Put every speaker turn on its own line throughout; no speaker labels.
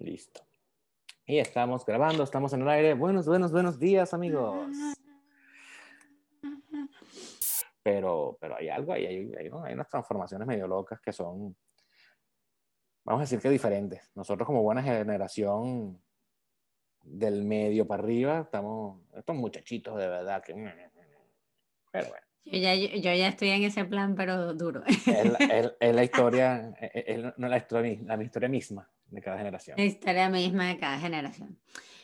Listo. Y estamos grabando, estamos en el aire. Buenos, buenos, buenos días, amigos. Pero, pero hay algo ahí, hay, hay, hay unas transformaciones medio locas que son, vamos a decir que diferentes. Nosotros como buena generación del medio para arriba, estamos, estos muchachitos de verdad que... Pero bueno.
Yo ya, yo, ya estoy en ese plan, pero duro.
Es la, es, es la historia, es, no la historia, la historia misma de cada generación.
La historia misma de cada generación.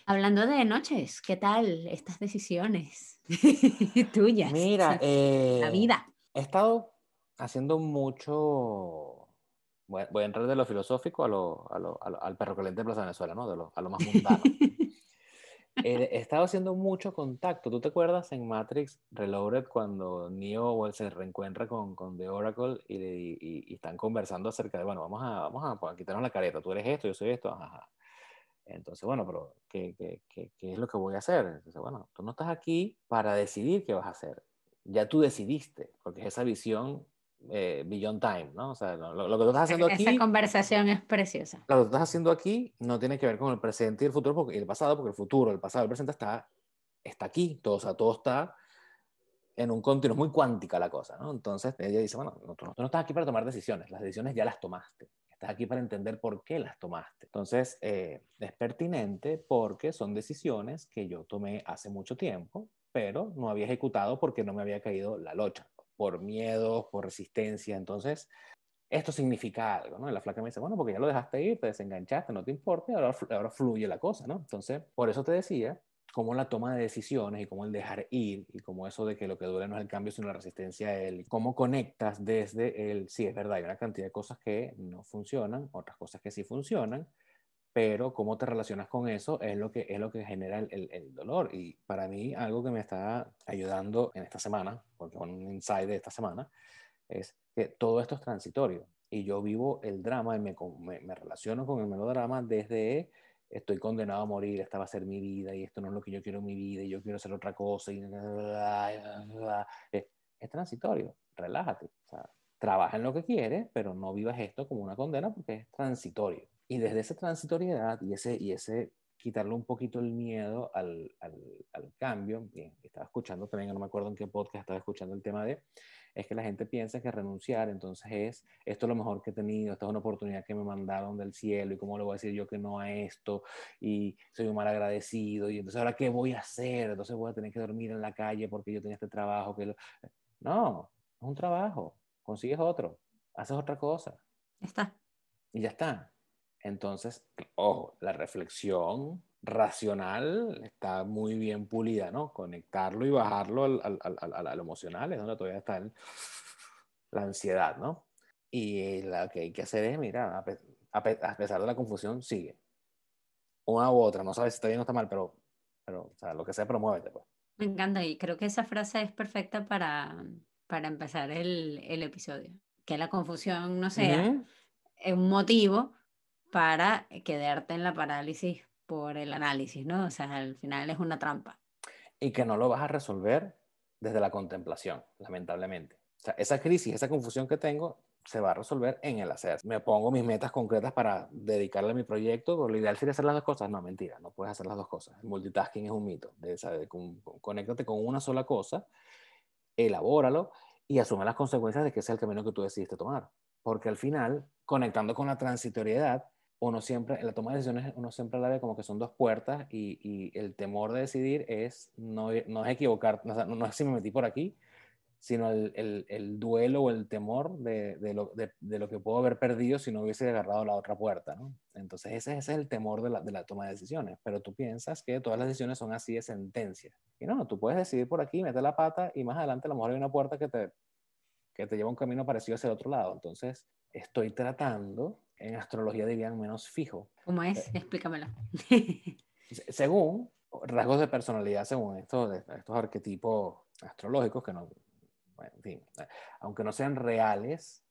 Hablando de noches, ¿qué tal estas decisiones tuyas?
Mira, eh,
la vida.
He estado haciendo mucho. Voy, voy a entrar de lo filosófico a lo, a lo, a lo, al perro caliente de Plaza Venezuela, ¿no? De lo, a lo más mundano. he, he, estado haciendo mucho contacto. ¿Tú te acuerdas en Matrix Reloaded cuando Neo se reencuentra con, con The Oracle y, y, y, están conversando acerca de, bueno, vamos a, vamos a quitarnos la careta, tú eres esto, yo soy esto, ajá. Entonces, bueno, pero ¿qué, qué, qué, ¿qué, es lo que voy a hacer? Entonces, bueno, tú no estás aquí para decidir qué vas a hacer. Ya tú decidiste, porque es esa visión eh, Beyond Time, ¿no? O sea, lo, lo, que tú estás haciendo aquí...
Esa conversación es preciosa.
Lo que tú estás haciendo aquí no tiene que ver con el presente y el futuro, porque, y el pasado, porque el futuro, el pasado, el presente está, está aquí, todo, o sea, todo está en un continuo, muy cuántica la cosa, ¿no? Entonces ella dice, bueno, no, tú, no, tú no estás aquí para tomar decisiones, las decisiones ya las tomaste. Estás aquí para entender por qué las tomaste. Entonces, eh, es pertinente porque son decisiones que yo tomé hace mucho tiempo, pero no había ejecutado porque no me había caído la locha, por miedo, por resistencia. Entonces, esto significa algo, ¿no? Y la flaca me dice, bueno, porque ya lo dejaste ir, te desenganchaste, no te importa, ahora, ahora fluye la cosa, ¿no? Entonces, por eso te decía cómo la toma de decisiones y cómo el dejar ir y cómo eso de que lo que duele no es el cambio sino la resistencia a él, cómo conectas desde el, sí, es verdad, hay una cantidad de cosas que no funcionan, otras cosas que sí funcionan, pero cómo te relacionas con eso es lo que, es lo que genera el, el, dolor. Y para mí algo que me está ayudando en esta semana, porque un insight de esta semana, es que todo esto es transitorio y yo vivo el drama y me, me, me relaciono con el melodrama desde estoy condenado a morir, esta va a ser mi vida y esto no es lo que yo quiero en mi vida y yo quiero hacer otra cosa y es transitorio, relájate, o sea, trabaja en lo que quieres, pero no vivas esto como una condena porque es transitorio. Y desde esa transitoriedad y ese, y ese quitarle un poquito el miedo al, al, al cambio, estaba escuchando también, no me acuerdo en qué podcast estaba escuchando el tema de, es que la gente piensa que renunciar, entonces es, esto es lo mejor que he tenido, esta es una oportunidad que me mandaron del cielo y cómo le voy a decir yo que no a esto y soy un mal agradecido y entonces ahora qué voy a hacer, entonces voy a tener que dormir en la calle porque yo tenía este trabajo que lo... no, es un trabajo, consigues otro, haces otra cosa.
Está.
Y ya está. Entonces, ojo, la reflexión racional está muy bien pulida, ¿no? Conectarlo y bajarlo al, al, al, al emocional es donde todavía está el, la ansiedad, ¿no? Y lo que hay que hacer es, mira, a, pe a, pe a, pesar de la confusión, sigue. Una u otra, no sabes si está bien o está mal, pero, pero o sea, lo que sea, pero muévete. Pues.
Me encanta y creo que esa frase es perfecta para, para empezar el, el episodio. Que la confusión no sea uh -huh. un motivo para quedarte en la parálisis por el análisis, ¿no? O sea, al final es una trampa.
Y que no lo vas a resolver desde la contemplación, lamentablemente. O sea, esa crisis, esa confusión que tengo, se va a resolver en el hacer. Me pongo mis metas concretas para dedicarle a mi proyecto, pero lo ideal sería hacer las dos cosas. No, mentira, no puedes hacer las dos cosas. El multitasking es un mito. De, ¿sabes? Con, con, conéctate con una sola cosa, elabóralo y asume las consecuencias de que sea el camino que tú decidiste tomar. Porque al final, conectando con la transitoriedad, uno siempre, la toma de decisiones, uno siempre la ve como que son dos puertas y, y el temor de decidir es no, no es equivocar, no, no, es si me metí por aquí, sino el, el, el duelo o el temor de, de, lo, de, lo, que puedo haber perdido si no hubiese agarrado la otra puerta. Entonces ese, es el temor de la, de la, toma de decisiones, pero tú piensas que todas las decisiones son así de sentencia. Y no, tú puedes decidir por aquí, meter la pata y más adelante a lo mejor hay una puerta que te, que te lleva un camino parecido hacia el otro lado. Entonces estoy tratando en astrología dirían menos fijo.
¿Cómo es? Explícamelo.
según rasgos de personalidad, según estos, estos arquetipos astrológicos, que no, bueno, en fin, aunque no sean reales,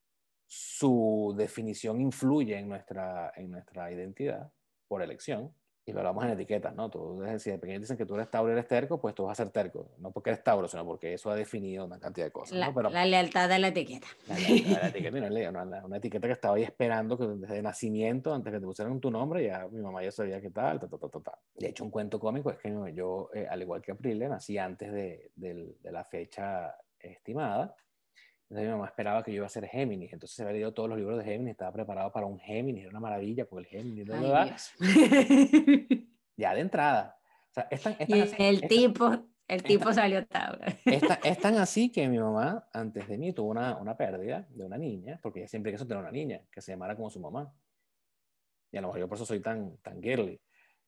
su definición influye en nuestra, en nuestra identidad por elección. Y lo hablamos en etiquetas, ¿no? Tú, si de pequeño dicen que tú eres Tauro y eres terco, pues tú vas a ser terco. No porque eres Tauro, sino porque eso ha definido una cantidad de cosas.
La,
¿no? Pero,
la lealtad de la etiqueta.
La lealtad de la etiqueta, no, una, una, etiqueta que estaba ahí esperando que desde nacimiento, antes que te pusieran tu nombre, ya mi mamá ya sabía qué tal, ta, ta, ta, ta, De hecho, un cuento cómico es que yo, eh, al igual que Aprile, nací antes de, de, de la fecha estimada. Entonces mi mamá esperaba que yo iba a ser Géminis, entonces se había leído todos los libros de Géminis, estaba preparado para un Géminis, era una maravilla con el Géminis, ¿verdad? ya de entrada. O sea, es tan,
y así, el tipo, el tipo salió Tauro.
Es, tan así que mi mamá, antes de mí, tuvo una, una, pérdida de una niña, porque ella siempre quiso tener una niña que se llamara como su mamá. Y a lo mejor yo por eso soy tan, tan girly.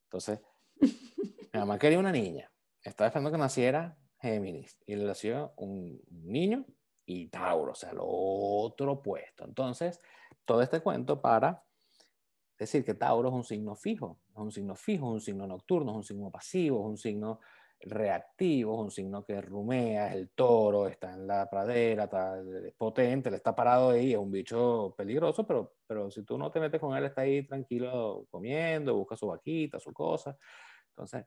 Entonces, mi mamá quería una niña. Estaba esperando que naciera Géminis. Y le nació un niño y Tauro, o sea, lo otro opuesto. Entonces, todo este cuento para decir que Tauro es un signo fijo, es un signo fijo, es un signo nocturno, es un signo pasivo, es un signo reactivo, es un signo que rumea, es el toro, está en la pradera, está, es potente, le está parado ahí, es un bicho peligroso, pero, pero si tú no te metes con él, está ahí tranquilo comiendo, busca su vaquita, su cosa. Entonces,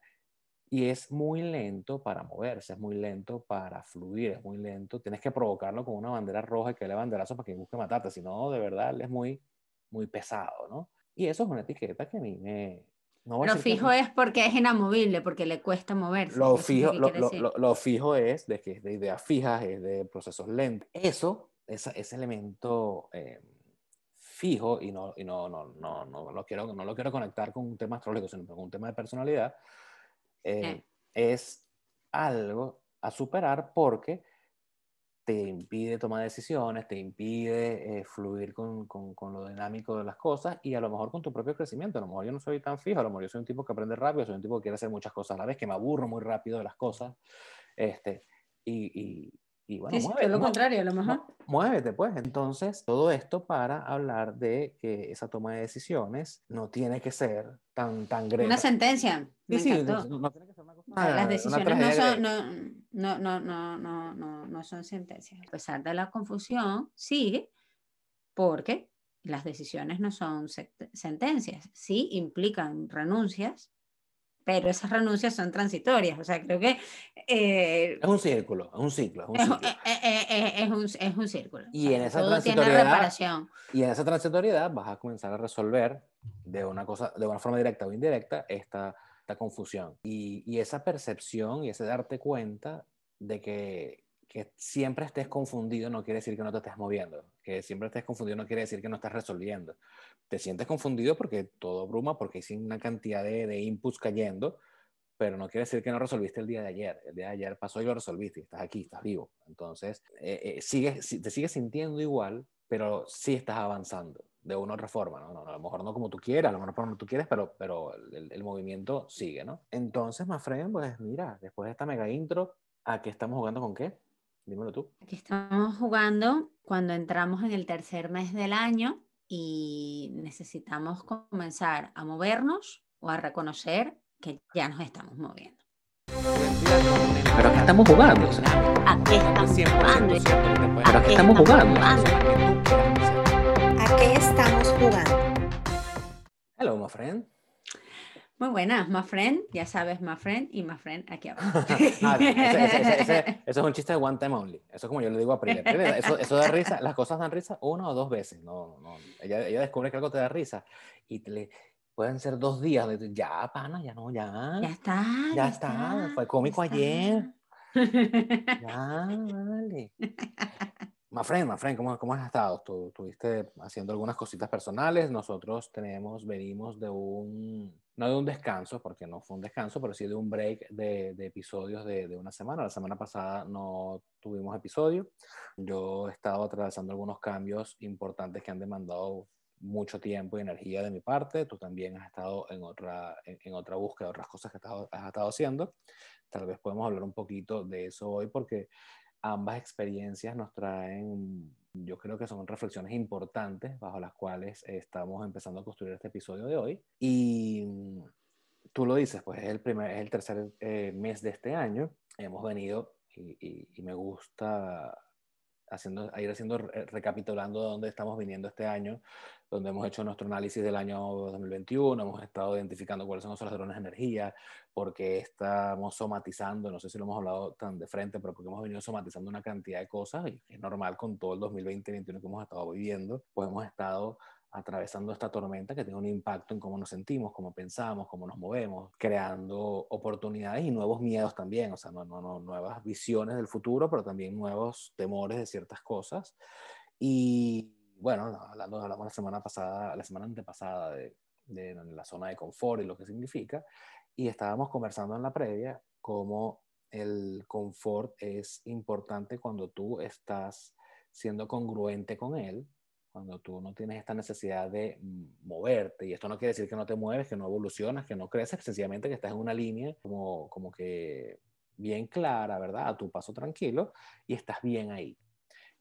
y es muy lento para moverse, es muy lento para fluir, es muy lento. Tienes que provocarlo con una bandera roja y que le banderazo para que busque matarte, si no, de verdad, es muy, muy pesado, ¿no? Y eso es una etiqueta que a mí me...
No lo fijo es porque es inamovible, porque le cuesta moverse.
Lo fijo, lo, lo, lo, fijo es de que es de ideas fijas, es de procesos lentos. Eso, esa, ese elemento eh, fijo, y, no, y no, no, no, no, lo quiero, no lo quiero conectar con un tema astrológico, sino con un tema de personalidad, eh, es algo a superar porque te impide tomar decisiones, te impide eh, fluir con, con, con, lo dinámico de las cosas y a lo mejor con tu propio crecimiento. A lo mejor yo no soy tan fijo, a lo mejor yo soy un tipo que aprende rápido, soy un tipo que quiere hacer muchas cosas a la vez, que me aburro muy rápido de las cosas. Este, y, y, y bueno,
sí, muévete, lo contrario, a lo mejor.
Muévete, pues. Entonces, todo esto para hablar de que esa toma de decisiones no tiene que ser tan, tan grande.
Una sentencia.
Sí, sí, no, no, tiene que ser una cosa.
Las decisiones no son, no, no, no, no, no, no, son sentencias. A pesar de la confusión, sí, porque las decisiones no son sentencias, sí implican renuncias, pero esas renuncias son transitorias. O sea, creo que...
Eh, es un círculo, es un ciclo. Es un.
Es, es, es, un, es un círculo.
Y o sea, en esa transitoriedad... Y en esa transitoriedad vas a comenzar a resolver de una, cosa, de una forma directa o indirecta esta, esta confusión. Y, y esa percepción y ese darte cuenta de que, que siempre estés confundido no quiere decir que no te estés moviendo. Que siempre estés confundido no quiere decir que no estás resolviendo te sientes confundido porque todo bruma, porque hay una cantidad de, de inputs cayendo, pero no quiere decir que no resolviste el día de ayer. El día de ayer pasó y lo resolviste, estás aquí, estás vivo. Entonces, eh, eh, te sigues sintiendo igual, pero sí estás avanzando de una u otra forma, ¿no? No, a lo mejor no como tú quieras, a lo mejor no tú quieres, pero, pero el, el movimiento sigue, ¿no? Entonces, Mafren, pues mira, después de esta mega intro, ¿a qué estamos jugando con qué? Dímelo tú.
Aquí estamos jugando cuando entramos en el tercer mes del año, y necesitamos comenzar a movernos o a reconocer que ya nos estamos moviendo.
Pero aquí estamos jugando.
¿A qué estamos jugando?
Pero aquí estamos jugando.
¿A qué estamos jugando?
Hello, my friend.
Muy buenas, my friend, ya sabes, my friend y my friend aquí abajo.
ah, ese, ese, ese, eso es un chiste de one time only. Eso es como yo le digo a Priya. Eso, eso da risa, las cosas dan risa una o dos veces. No, no. Ella, ella descubre que algo te da risa y te le, pueden ser dos días de ya, pana, ya no, ya.
Ya está.
Ya, ya está. está. Fue cómico ayer. ya, vale. Mafren, Mafren, ¿cómo, ¿cómo has estado? ¿Tú estuviste haciendo algunas cositas personales. Nosotros tenemos, venimos de un, no de un descanso, porque no fue un descanso, pero sí de un break de, de episodios de, de, una semana. La semana pasada no tuvimos episodio. Yo he estado atravesando algunos cambios importantes que han demandado mucho tiempo y energía de mi parte. Tú también has estado en otra, en, en otra búsqueda, otras cosas que has estado, has estado haciendo. Tal vez podemos hablar un poquito de eso hoy, porque ambas experiencias nos traen, yo creo que son reflexiones importantes bajo las cuales estamos empezando a construir este episodio de hoy. Y mm, tú lo dices, pues es el, primer, es el tercer eh, mes de este año. Hemos venido y, me gusta haciendo, ir haciendo, recapitulando de dónde estamos viniendo este año, donde hemos hecho nuestro análisis del año 2021, hemos estado identificando cuáles son nuestros drones de energía, porque estamos somatizando, no sé si lo hemos hablado tan de frente, pero porque hemos venido somatizando una cantidad de cosas, y es normal con todo el 2020-2021 que hemos estado viviendo, pues hemos estado atravesando esta tormenta que tiene un impacto en cómo nos sentimos, cómo pensamos, cómo nos movemos, creando oportunidades y nuevos miedos también, o sea, no, no, no, nuevas visiones del futuro, pero también nuevos temores de ciertas cosas. Y bueno, hablando, hablamos la semana pasada, la semana antepasada de, de la zona de confort y lo que significa, y estábamos conversando en la previa cómo el confort es importante cuando tú estás siendo congruente con él cuando tú no tienes esta necesidad de moverte, y esto no quiere decir que no te mueves, que no evolucionas, que no creces, sencillamente que estás en una línea como, como que bien clara, ¿verdad? A tu paso tranquilo y estás bien ahí.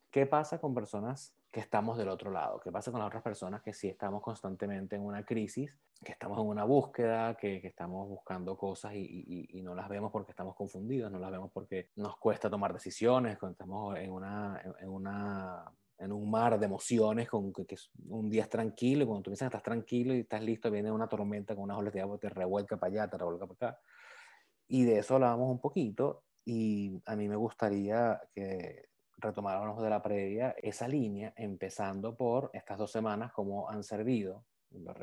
¿Qué pasa con personas que estamos del otro lado? ¿Qué pasa con las otras personas que sí estamos constantemente en una crisis, que estamos en una búsqueda, que, que estamos buscando cosas y, y, y, no las vemos porque estamos confundidos, no las vemos porque nos cuesta tomar decisiones, cuando estamos en una, en una en un mar de emociones, con que, un día es tranquilo, y cuando tú piensas que estás tranquilo y estás listo, viene una tormenta con unas olas de agua, te revuelca para allá, te revuelca para acá. Y de eso hablábamos un poquito, y a mí me gustaría que retomáramos de la previa esa línea, empezando por estas dos semanas, cómo han servido, lo,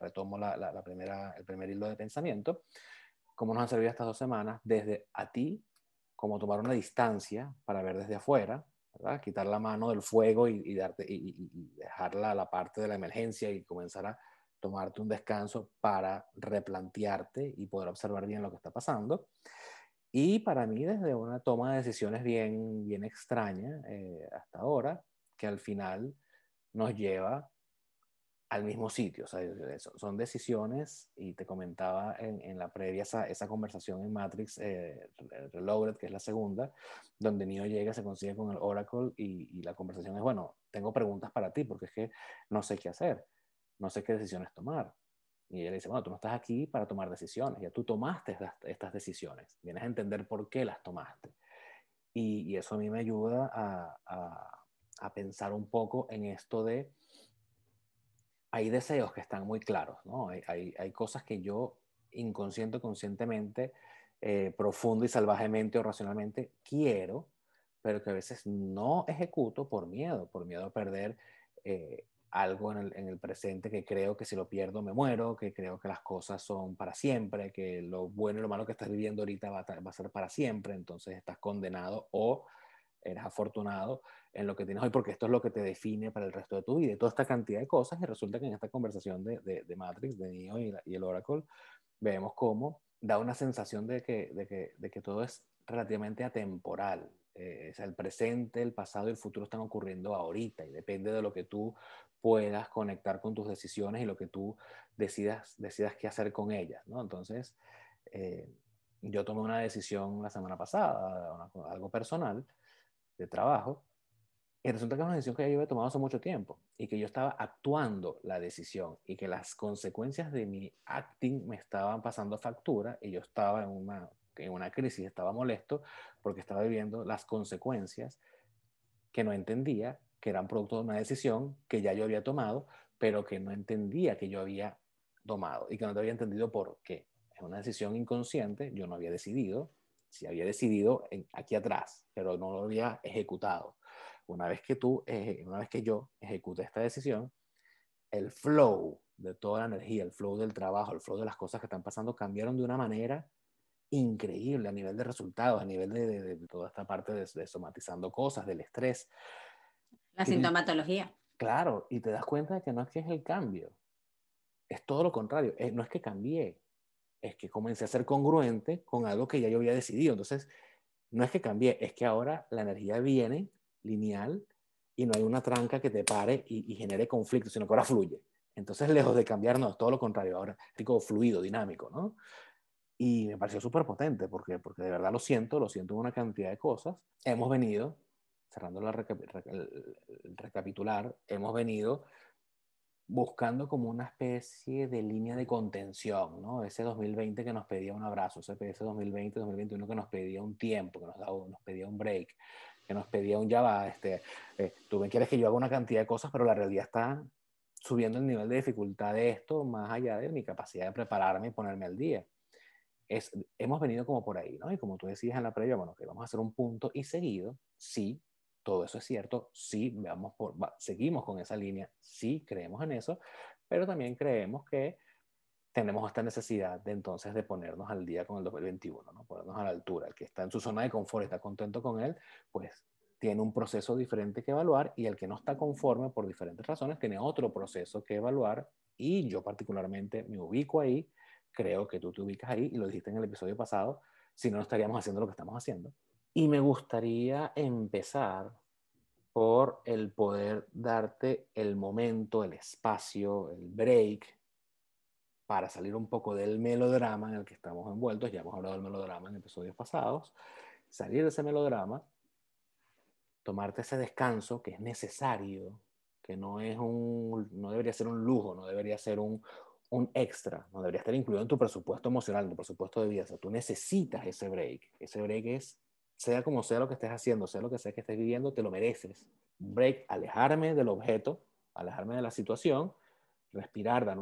retomo la, primera, el primer hilo de pensamiento, cómo nos han servido estas dos semanas desde a ti, cómo tomar una distancia para ver desde afuera, quitar la mano del fuego y, darte, y, dejarla a la parte de la emergencia y comenzar a tomarte un descanso para replantearte y poder observar bien lo que está pasando. Y para mí, desde una toma de decisiones bien, bien extraña eh, hasta ahora, que al final nos lleva al mismo sitio. O sea, son decisiones, y te comentaba en, en la previa esa, esa, conversación en Matrix eh, Reloaded, que es la segunda, donde Neo llega, se consigue con el Oracle y, y, la conversación es, bueno, tengo preguntas para ti porque es que no sé qué hacer, no sé qué decisiones tomar. Y él dice, bueno, tú no estás aquí para tomar decisiones, ya tú tomaste estas, estas decisiones, vienes a entender por qué las tomaste. Y, y eso a mí me ayuda a, a, a pensar un poco en esto de hay deseos que están muy claros, ¿no? Hay, hay, hay cosas que yo inconsciente, conscientemente, eh, profundo y salvajemente o racionalmente quiero, pero que a veces no ejecuto por miedo, por miedo a perder eh, algo en el, en el, presente que creo que si lo pierdo me muero, que creo que las cosas son para siempre, que lo bueno y lo malo que estás viviendo ahorita va a, va a ser para siempre, entonces estás condenado o eres afortunado en lo que tienes hoy, porque esto es lo que te define para el resto de tu vida, toda esta cantidad de cosas, y resulta que en esta conversación de, de, Matrix, de Neo y, y, el Oracle, vemos cómo da una sensación de que, de que, de que todo es relativamente atemporal, eh, el presente, el pasado y el futuro están ocurriendo ahorita, y depende de lo que tú puedas conectar con tus decisiones y lo que tú decidas, decidas qué hacer con ellas, ¿no? Entonces, eh, yo tomé una decisión la semana pasada, algo personal, de trabajo, y resulta que es una decisión que yo había tomado hace mucho tiempo y que yo estaba actuando la decisión y que las consecuencias de mi acting me estaban pasando factura y yo estaba en una, en una crisis, estaba molesto porque estaba viviendo las consecuencias que no entendía que eran producto de una decisión que ya yo había tomado, pero que no entendía que yo había tomado y que no te había entendido por qué. Es una decisión inconsciente, yo no había decidido, si había decidido aquí atrás, pero no lo había ejecutado. Una vez que tú, una vez que yo ejecuté esta decisión, el flow de toda la energía, el flow del trabajo, el flow de las cosas que están pasando cambiaron de una manera increíble a nivel de resultados, a nivel de, de, de toda esta parte de, de, somatizando cosas, del estrés.
La sintomatología.
claro, y te das cuenta de que no es que es el cambio, es todo lo contrario, es, no es que cambié, es que comencé a ser congruente con algo que ya yo había decidido. Entonces, no es que cambié, es que ahora la energía viene lineal y no hay una tranca que te pare y, y genere conflicto, sino que ahora fluye. Entonces, lejos de cambiar, no, es todo lo contrario, ahora como fluido, dinámico, ¿no? Y me pareció súper potente porque, porque de verdad lo siento, lo siento en una cantidad de cosas. Hemos venido, cerrando la recap el, el recapitular, hemos venido buscando como una especie de línea de contención, ¿no? Ese 2020 que nos pedía un abrazo, ese, ese 2020, 2021 que nos pedía un tiempo, que nos, daba, nos pedía un break, que nos pedía un Java, este, eh, tú me quieres que yo haga una cantidad de cosas, pero la realidad está subiendo el nivel de dificultad de esto más allá de mi capacidad de prepararme y ponerme al día. Es, hemos venido como por ahí, ¿no? Y como tú decías en la previa, bueno, que vamos a hacer un punto y seguido, sí, todo eso es cierto, sí, veamos por, seguimos con esa línea, sí, creemos en eso, pero también creemos que tenemos esta necesidad de entonces de ponernos al día con el 2021, ¿no? ponernos a la altura. El que está en su zona de confort, está contento con él, pues tiene un proceso diferente que evaluar y el que no está conforme por diferentes razones tiene otro proceso que evaluar y yo particularmente me ubico ahí, creo que tú te ubicas ahí y lo dijiste en el episodio pasado, si no, no estaríamos haciendo lo que estamos haciendo. Y me gustaría empezar por el poder darte el momento, el espacio, el break para salir un poco del melodrama en el que estamos envueltos. Ya hemos hablado del melodrama en episodios pasados. Salir de ese melodrama, tomarte ese descanso que es necesario, que no, es un, no debería ser un lujo, no debería ser un, un extra, no debería estar incluido en tu presupuesto emocional, en tu presupuesto de vida. O sea, tú necesitas ese break. Ese break es sea como sea lo que estés haciendo, sea lo que sea que estés viviendo, te lo mereces. Break, alejarme del objeto, alejarme de la situación, respirar,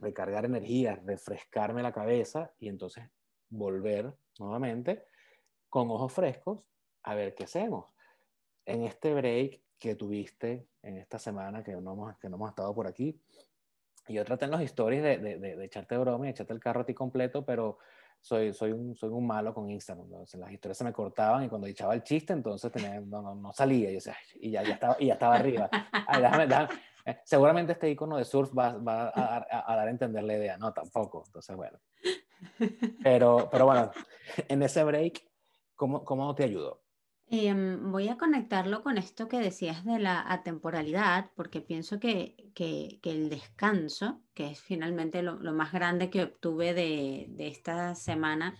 recargar energía, refrescarme la cabeza y entonces volver nuevamente con ojos frescos a ver qué hacemos. En este break que tuviste en esta semana que no hemos, que no hemos estado por aquí, yo traté en los stories de, de, de, de echarte broma y echarte el carro a ti completo, pero soy, soy, un, soy un malo con Instagram. Entonces, las historias se me cortaban y cuando echaba el chiste, entonces tenía, no, no, no, salía. Y, decía, y ya, ya, estaba, y ya estaba arriba. Eh, seguramente este icono de surf va, va a, a, dar a entender la idea. No, tampoco. Entonces, bueno. Pero, pero bueno, en ese break, ¿cómo, cómo te ayudó?
Em, voy a conectarlo con esto que decías de la atemporalidad, porque pienso que, que, que el descanso, que es finalmente lo, lo más grande que obtuve de, de, esta semana,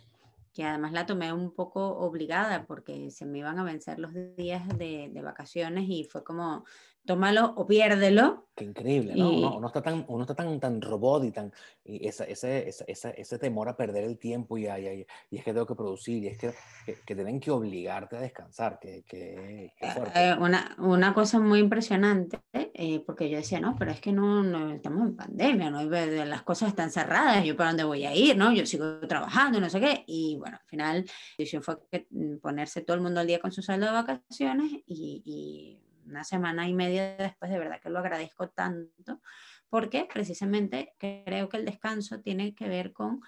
que además la tomé un poco obligada porque se me iban a vencer los días de, de vacaciones y fue como, tómalo o piérdelo.
Qué increíble, ¿no? Y... Uno, uno, está tan, uno está tan, tan robot y tan, y ese, ese, ese, ese, temor a perder el tiempo y, y, y, es que tengo que producir y es que, que, que tienen que obligarte a descansar, que, que,
eh, una, una, cosa muy impresionante, eh, porque yo decía, no, pero es que no, no, estamos en pandemia, ¿no? las cosas están cerradas, yo para dónde voy a ir, ¿no? Yo sigo trabajando, no sé qué, y bueno, al final la decisión fue mm, ponerse todo el mundo al día con su saldo de vacaciones y una semana y media después, de verdad que lo agradezco tanto, porque precisamente creo que el descanso tiene que ver con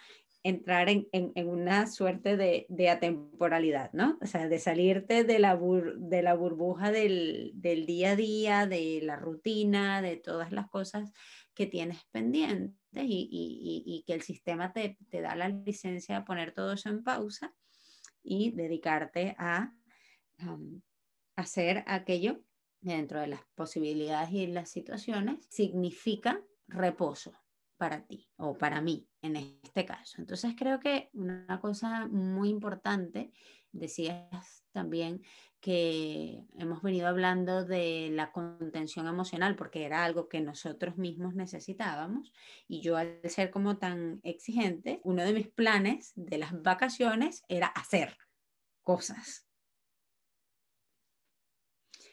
entrar en, en, una suerte de, de, atemporalidad, ¿no? O sea, de salirte de la, bur, de la burbuja del, del, día a día, de la rutina, de todas las cosas que tienes pendientes y, y, y que el sistema te, te, da la licencia de poner todo eso en pausa y dedicarte a um, hacer aquello dentro de las posibilidades y las situaciones, significa reposo para ti o para mí en este caso. Entonces creo que una cosa muy importante, decías también que hemos venido hablando de la contención emocional porque era algo que nosotros mismos necesitábamos y yo al ser como tan exigente, uno de mis planes de las vacaciones era hacer cosas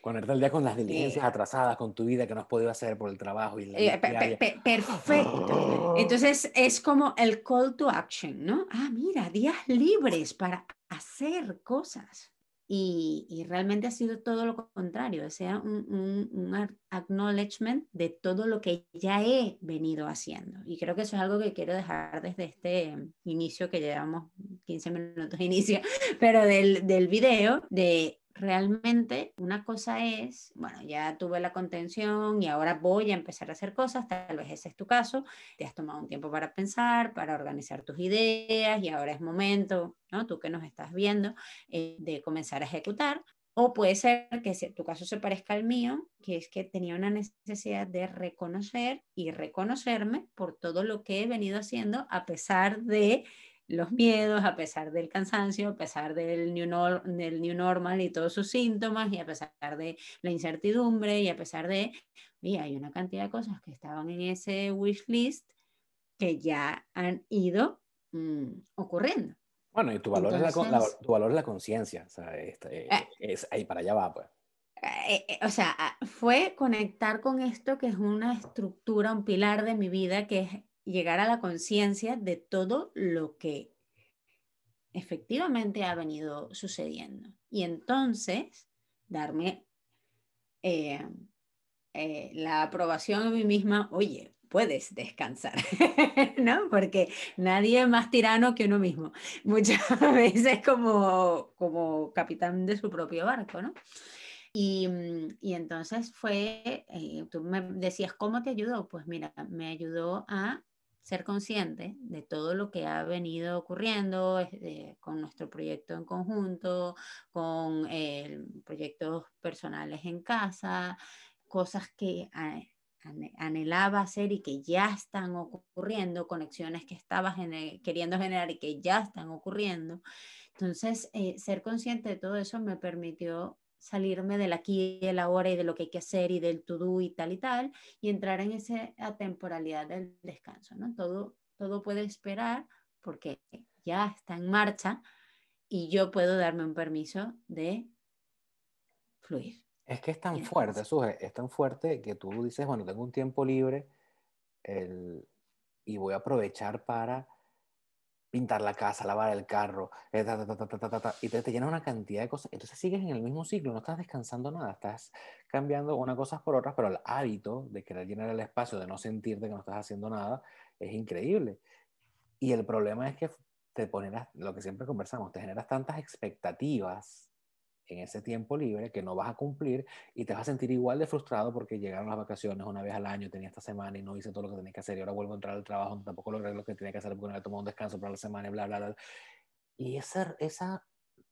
Ponerte al día con las diligencias atrasadas, con tu vida que no has podido hacer por el trabajo. Y la
eh, per, per, perfecto. Entonces es como el call to action, ¿no? Ah, mira, días libres para hacer cosas. Y, y realmente ha sido todo lo contrario, o sea, un, un, un, acknowledgement de todo lo que ya he venido haciendo. Y creo que eso es algo que quiero dejar desde este inicio, que llevamos 15 minutos de inicio, pero del, del video, de realmente una cosa es, bueno, ya tuve la contención y ahora voy a empezar a hacer cosas, tal vez ese es tu caso, te has tomado un tiempo para pensar, para organizar tus ideas y ahora es momento, ¿no? Tú que nos estás viendo, eh, de comenzar a ejecutar. O puede ser que tu caso se parezca al mío, que es que tenía una necesidad de reconocer y reconocerme por todo lo que he venido haciendo a pesar de los miedos, a pesar del cansancio, a pesar del new, nor del new normal y todos sus síntomas, y a pesar de la incertidumbre, y a pesar de, y hay una cantidad de cosas que estaban en ese wish list que ya han ido mmm, ocurriendo.
Bueno, y tu valor, es, la, tu valor es la conciencia, o sea, este, eh. es, ahí para allá va, pues.
Eh, eh, o sea, ah, fue conectar con esto que es una estructura, un pilar de mi vida, que es llegar a la conciencia de todo lo que efectivamente ha venido sucediendo. Y entonces, darme eh, la aprobación a mí misma, oye, puedes descansar, ¿no? Porque nadie es más tirano que uno mismo. Muchas veces como, como capitán de su propio barco, ¿no? Y, mm, y entonces fue, eh, tú me decías, ¿cómo te ayudó? Pues mira, me ayudó a ser consciente de todo lo que ha venido ocurriendo eh, con nuestro proyecto en conjunto, con eh, proyectos personales en casa, cosas que anhelaba hacer y que ya están ocurriendo, conexiones que estabas queriendo generar y que ya están ocurriendo. Entonces, ser consciente de todo eso me permitió salirme del aquí y el ahora y de lo que hay que hacer y del to do y tal y tal, y entrar en esa temporalidad del descanso, ¿no? Todo, todo puede esperar porque ya está en marcha y yo puedo darme un permiso de fluir.
Es que es tan fuerte, Suje, es tan fuerte que tú dices, bueno, tengo un tiempo libre y voy a aprovechar para pintar la casa, lavar el carro, eh, y te, te llena una cantidad de cosas. Entonces sigues en el mismo ciclo, no estás descansando nada, estás cambiando una cosa por otras, pero el hábito de querer llenar el espacio, de no sentirte que no estás haciendo nada, es increíble. Y el problema es que te pones, lo que siempre conversamos, te generas tantas expectativas en ese tiempo libre que no vas a cumplir y te vas a sentir igual de frustrado porque llegaron las vacaciones una vez al año, tenía esta semana y no hice todo lo que tenía que hacer y ahora vuelvo a entrar al trabajo, tampoco logré lo que tenía que hacer porque no había tomado un descanso para la semana y bla, bla, bla. Y esa, esa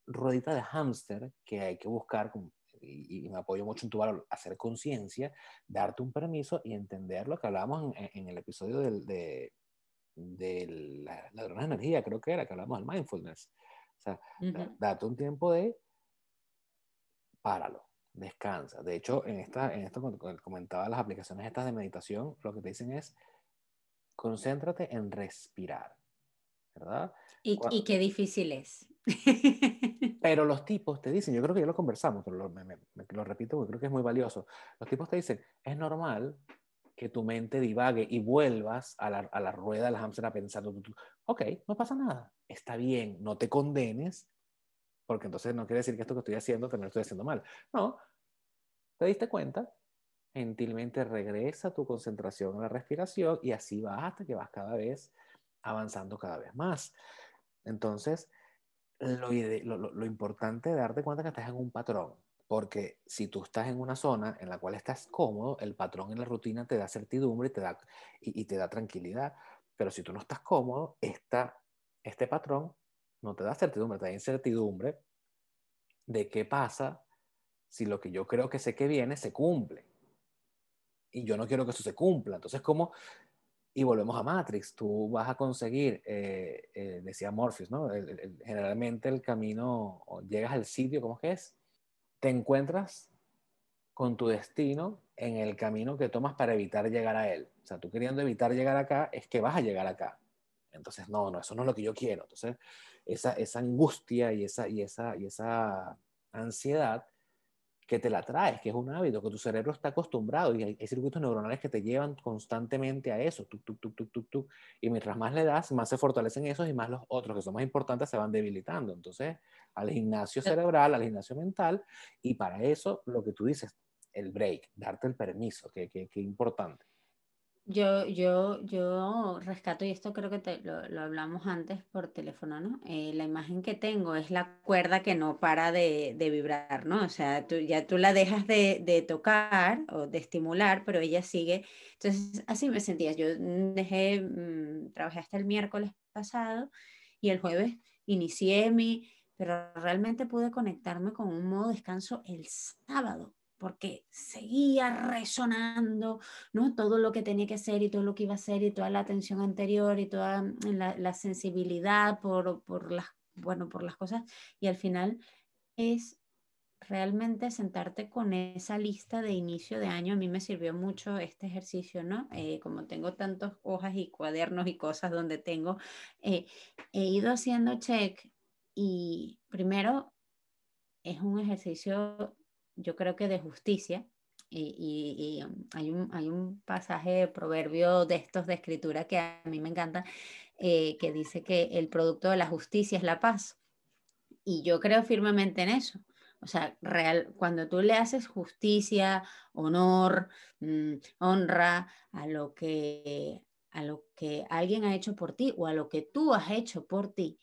ruedita de hámster que hay que buscar, y, me apoyo mucho en tu valor, hacer conciencia, darte un permiso y entender lo que hablábamos en, el episodio del, de, de la, la energía, creo que era, que hablábamos del mindfulness. O sea, date un tiempo de páralo, descansa. De hecho, en, esta, en esto cuando comentaba las aplicaciones estas de meditación, lo que te dicen es, concéntrate en respirar, ¿verdad?
Y, y qué difícil es.
Pero los tipos te dicen, yo creo que ya lo conversamos, pero lo, me, lo repito porque creo que es muy valioso. Los tipos te dicen, es normal que tu mente divague y vuelvas a la, a la rueda del hámster a pensar, ok, no pasa nada, está bien, no te condenes, porque entonces no quiere decir que esto que estoy haciendo también lo estoy haciendo mal. No, te diste cuenta, gentilmente regresa tu concentración a la respiración y así vas hasta que vas cada vez avanzando cada vez más. Entonces, lo, lo, importante es darte cuenta que estás en un patrón, porque si tú estás en una zona en la cual estás cómodo, el patrón en la rutina te da certidumbre y te da, y, te da tranquilidad, pero si tú no estás cómodo, esta, este patrón no te da certidumbre, te da incertidumbre de qué pasa si lo que yo creo que sé que viene se cumple. Y yo no quiero que eso se cumpla. Entonces, ¿cómo? Y volvemos a Matrix. Tú vas a conseguir, eh, eh, decía Morpheus, ¿no? generalmente el camino, llegas al sitio, ¿cómo es que es? Te encuentras con tu destino en el camino que tomas para evitar llegar a él. O sea, tú queriendo evitar llegar acá, es que vas a llegar acá. Entonces, no, no, eso no es lo que yo quiero. Entonces, esa, esa angustia y esa, y, esa, y esa ansiedad que te la traes, que es un hábito, que tu cerebro está acostumbrado y hay, circuitos neuronales que te llevan constantemente a eso, tuk, tuk, tuk, tuk, tuk, tuk, y mientras más le das, más se fortalecen esos y más los otros que son más importantes se van debilitando. Entonces, al gimnasio cerebral, al gimnasio mental, y para eso lo que tú dices, el break, darte el permiso, que, que, que importante.
Yo, yo, yo rescato, y esto creo que te, lo, lo, hablamos antes por teléfono, ¿no? Eh, la imagen que tengo es la cuerda que no para de, de vibrar, ¿no? O sea, tú, ya tú la dejas de, de, tocar o de estimular, pero ella sigue. Entonces, así me sentía. Yo dejé, mmm, trabajé hasta el miércoles pasado y el jueves inicié mi, pero realmente pude conectarme con un modo descanso el sábado porque seguía resonando, ¿no? Todo lo que tenía que hacer y todo lo que iba a hacer y toda la atención anterior y toda mm, la, sensibilidad por, por, las, bueno, por las cosas. Y al final es realmente sentarte con esa lista de inicio de año, a mí me sirvió mucho este ejercicio, ¿no? Eh, como tengo tantas hojas y cuadernos y cosas donde tengo, eh, he ido haciendo check y primero es un ejercicio, yo creo que de justicia. Y, um, hay, un, hay un pasaje de proverbio de estos de escritura que a mí me encanta, eh, que dice que el producto de la justicia es la paz. Y yo creo firmemente en eso. O sea, real, cuando tú le haces justicia, honor, mm, honra a lo, que, a lo que alguien ha hecho por ti o a lo que tú has hecho por ti,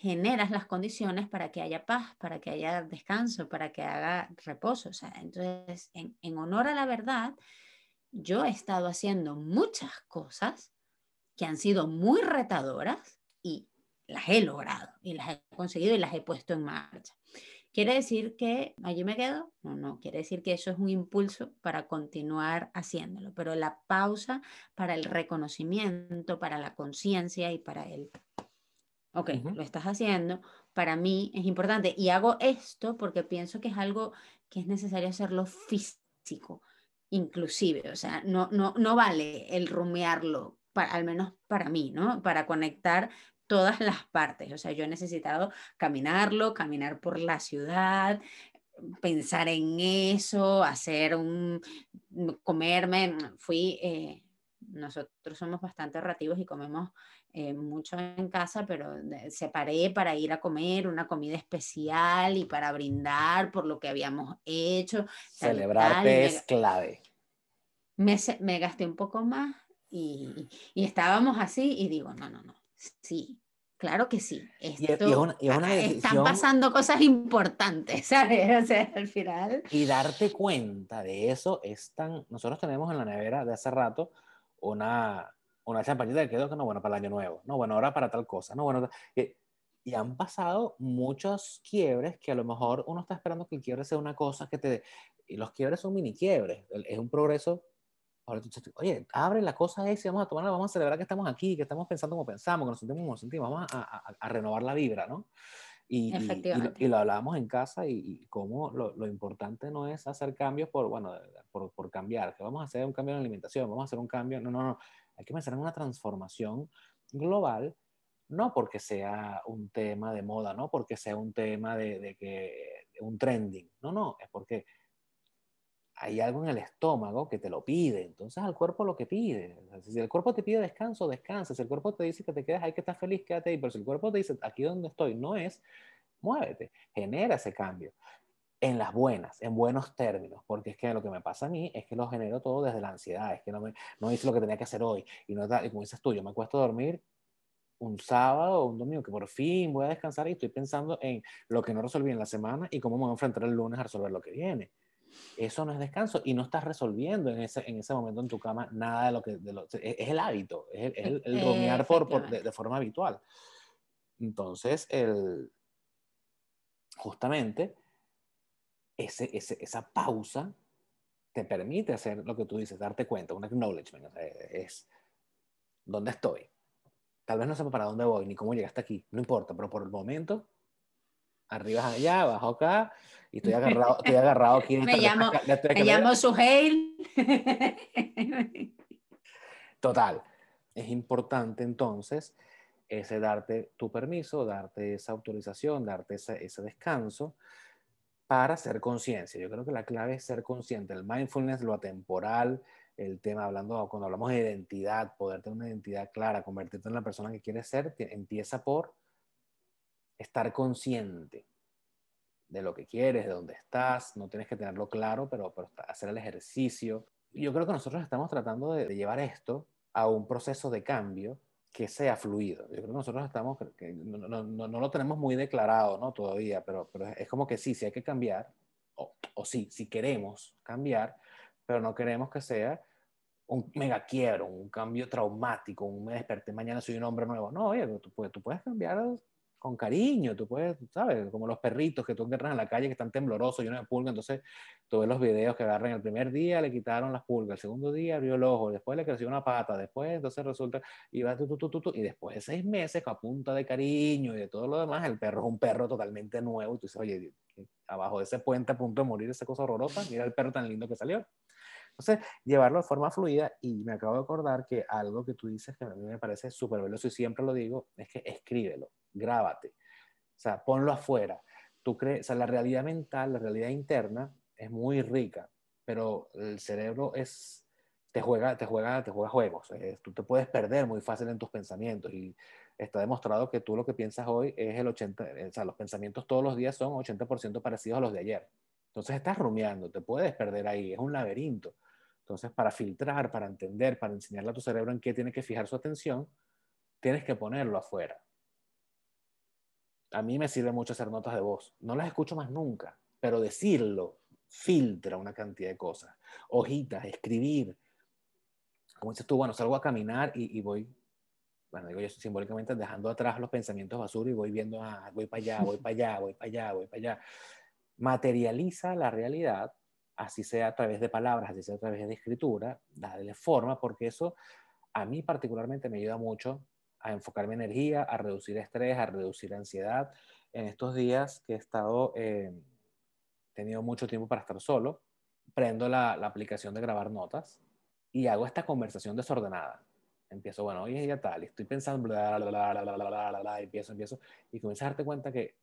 generas las condiciones para que haya paz, para que haya descanso, para que haga reposo. O sea, entonces, en, en honor a la verdad, yo he estado haciendo muchas cosas que han sido muy retadoras y las he logrado y las he conseguido y las he puesto en marcha. ¿Quiere decir que allí me quedo? No, no, quiere decir que eso es un impulso para continuar haciéndolo, pero la pausa para el reconocimiento, para la conciencia y para el, ok, lo estás haciendo, para mí es importante y hago esto porque pienso que es algo que es necesario hacerlo físico, inclusive, o sea, no, no, no vale el rumiarlo al menos para mí, ¿no? Para conectar todas las partes. O sea, yo he necesitado caminarlo, caminar por la ciudad, pensar en eso, hacer un, comerme, fui, eh, nosotros somos bastante errativos y comemos eh, mucho en casa, pero separé para ir a comer una comida especial y para brindar por lo que habíamos hecho.
Celebrarte es clave.
Me, me gasté un poco más y, estábamos así y digo, no, no, no, sí, claro que sí. Esto, Están pasando cosas importantes, ¿sabes? O sea, al final.
Y darte cuenta de eso es tan... Nosotros tenemos en la nevera de hace rato una, una champañita que quedó que no, bueno, para el año nuevo, no, bueno, ahora para tal cosa, no, bueno, y, y han pasado muchos quiebres que a lo mejor uno está esperando que el quiebre sea una cosa que te... Y los quiebres son mini quiebres, es un progreso oye, abre la cosa esa y vamos a tomarla, vamos a celebrar que estamos aquí, que estamos pensando como pensamos, que nos sentimos como nos sentimos, vamos a, a, renovar la vibra, ¿no? Y, y, lo, hablábamos en casa y, cómo lo, lo, importante no es hacer cambios por, bueno, por, por, cambiar, que vamos a hacer un cambio en la alimentación, vamos a hacer un cambio, no, no, no, hay que pensar en una transformación global, no porque sea un tema de moda, no porque sea un tema de, de que, un trending, no, no, es porque hay algo en el estómago que te lo pide, entonces al cuerpo lo que pide. Si el cuerpo te pide descanso, descansa. Si el cuerpo te dice que te quedes ahí, que estás feliz, quédate ahí. Pero si el cuerpo te dice, aquí donde estoy no es, muévete, genera ese cambio. En las buenas, en buenos términos, porque es que lo que me pasa a mí es que lo genero todo desde la ansiedad, es que no, me, no hice lo que tenía que hacer hoy. Y, no, y como dices tú, yo me acuesto a dormir un sábado o un domingo que por fin voy a descansar y estoy pensando en lo que no resolví en la semana y cómo me voy a enfrentar el lunes a resolver lo que viene eso no es descanso y no estás resolviendo en ese, en ese momento en tu cama nada de lo que... es, el hábito, es el, el, el por, de, forma habitual. Entonces, el, justamente, ese, ese, esa pausa te permite hacer lo que tú dices, darte cuenta, un acknowledgement, es dónde estoy. Tal vez no sepa para dónde voy ni cómo llegaste aquí, no importa, pero por el momento arriba allá, abajo acá, y estoy agarrado, estoy agarrado aquí.
me llamo, me llamo Suheil.
Total. Es importante entonces ese darte tu permiso, darte esa autorización, darte ese, ese descanso para ser conciencia. Yo creo que la clave es ser consciente. El mindfulness, lo atemporal, el tema, hablando, cuando hablamos de identidad, poder tener una identidad clara, convertirte en la persona que quieres ser, empieza por estar consciente de lo que quieres, de dónde estás, no tienes que tenerlo claro, pero, hacer el ejercicio. Yo creo que nosotros estamos tratando de, llevar esto a un proceso de cambio que sea fluido. Yo creo que nosotros estamos, que no, no, no, lo tenemos muy declarado ¿no? todavía, pero, pero es como que sí, sí hay que cambiar, o, o sí, si queremos cambiar, pero no queremos que sea un mega quiebro, un cambio traumático, un me desperté mañana soy un hombre nuevo. No, oye, tú tú puedes cambiar con cariño, tú puedes, ¿sabes? Como los perritos que tú encuentras en la calle que están temblorosos y una pulga, entonces tú ves los videos que agarran el primer día, le quitaron las pulgas, el segundo día abrió el ojo, después le creció una pata, después entonces resulta, y va tu, tu, tu, y después de seis meses, a punta de cariño y de todo lo demás, el perro es un perro totalmente nuevo, y tú dices, oye, abajo de ese puente a punto de morir esa cosa horrorosa, mira el perro tan lindo que salió. Entonces, llevarlo de forma fluida y me acabo de acordar que algo que tú dices que a mí me parece súper veloz y siempre lo digo, es que escríbelo, grábate, o sea, ponlo afuera. Tú crees, o sea, la realidad mental, la realidad interna es muy rica, pero el cerebro es, te juega, te juega, te juega juegos. tú te puedes perder muy fácil en tus pensamientos y está demostrado que tú lo que piensas hoy es el 80, o sea, los pensamientos todos los días son 80% parecidos a los de ayer. Entonces estás rumiando, te puedes perder ahí, es un laberinto. Entonces, para filtrar, para entender, para enseñarle a tu cerebro en qué tiene que fijar su atención, tienes que ponerlo afuera. A mí me sirve mucho hacer notas de voz. No las escucho más nunca, pero decirlo filtra una cantidad de cosas. Hojitas, escribir. Como dices tú, bueno, salgo a caminar y, voy, bueno, digo yo simbólicamente dejando atrás los pensamientos basura y voy viendo, ah, voy para allá, voy para allá, voy para allá, voy para allá. Materializa la realidad así sea a través de palabras, así sea a través de escritura, darle forma, porque eso a mí particularmente me ayuda mucho a enfocar mi energía, a reducir estrés, a reducir ansiedad. En estos días que he estado, eh, tenido mucho tiempo para estar solo, prendo la, la, aplicación de grabar notas y hago esta conversación desordenada. Empiezo, bueno, hoy es día tal, y estoy pensando, bla, bla, bla, bla, bla, bla, bla, y empiezo, empiezo, y comienzas a darte cuenta que,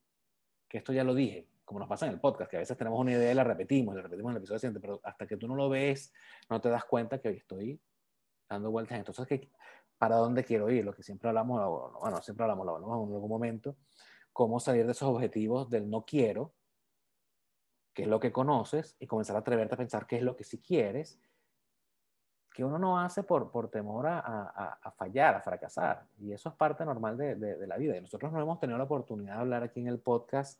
que esto ya lo dije, como nos pasa en el podcast, que a veces tenemos una idea y la repetimos, la repetimos en el episodio siguiente, pero hasta que tú no lo ves, no te das cuenta que hoy estoy dando vueltas. Entonces, que ¿para dónde quiero ir? Lo que siempre hablamos, bueno, siempre hablamos, lo hablamos en algún momento, cómo salir de esos objetivos del no quiero, qué es lo que conoces, y comenzar a atreverte a pensar qué es lo que sí quieres, que uno no hace por, por temor a, a, a fallar, a fracasar. Y eso es parte normal de, de, de la vida. Y nosotros no hemos tenido la oportunidad de hablar aquí en el podcast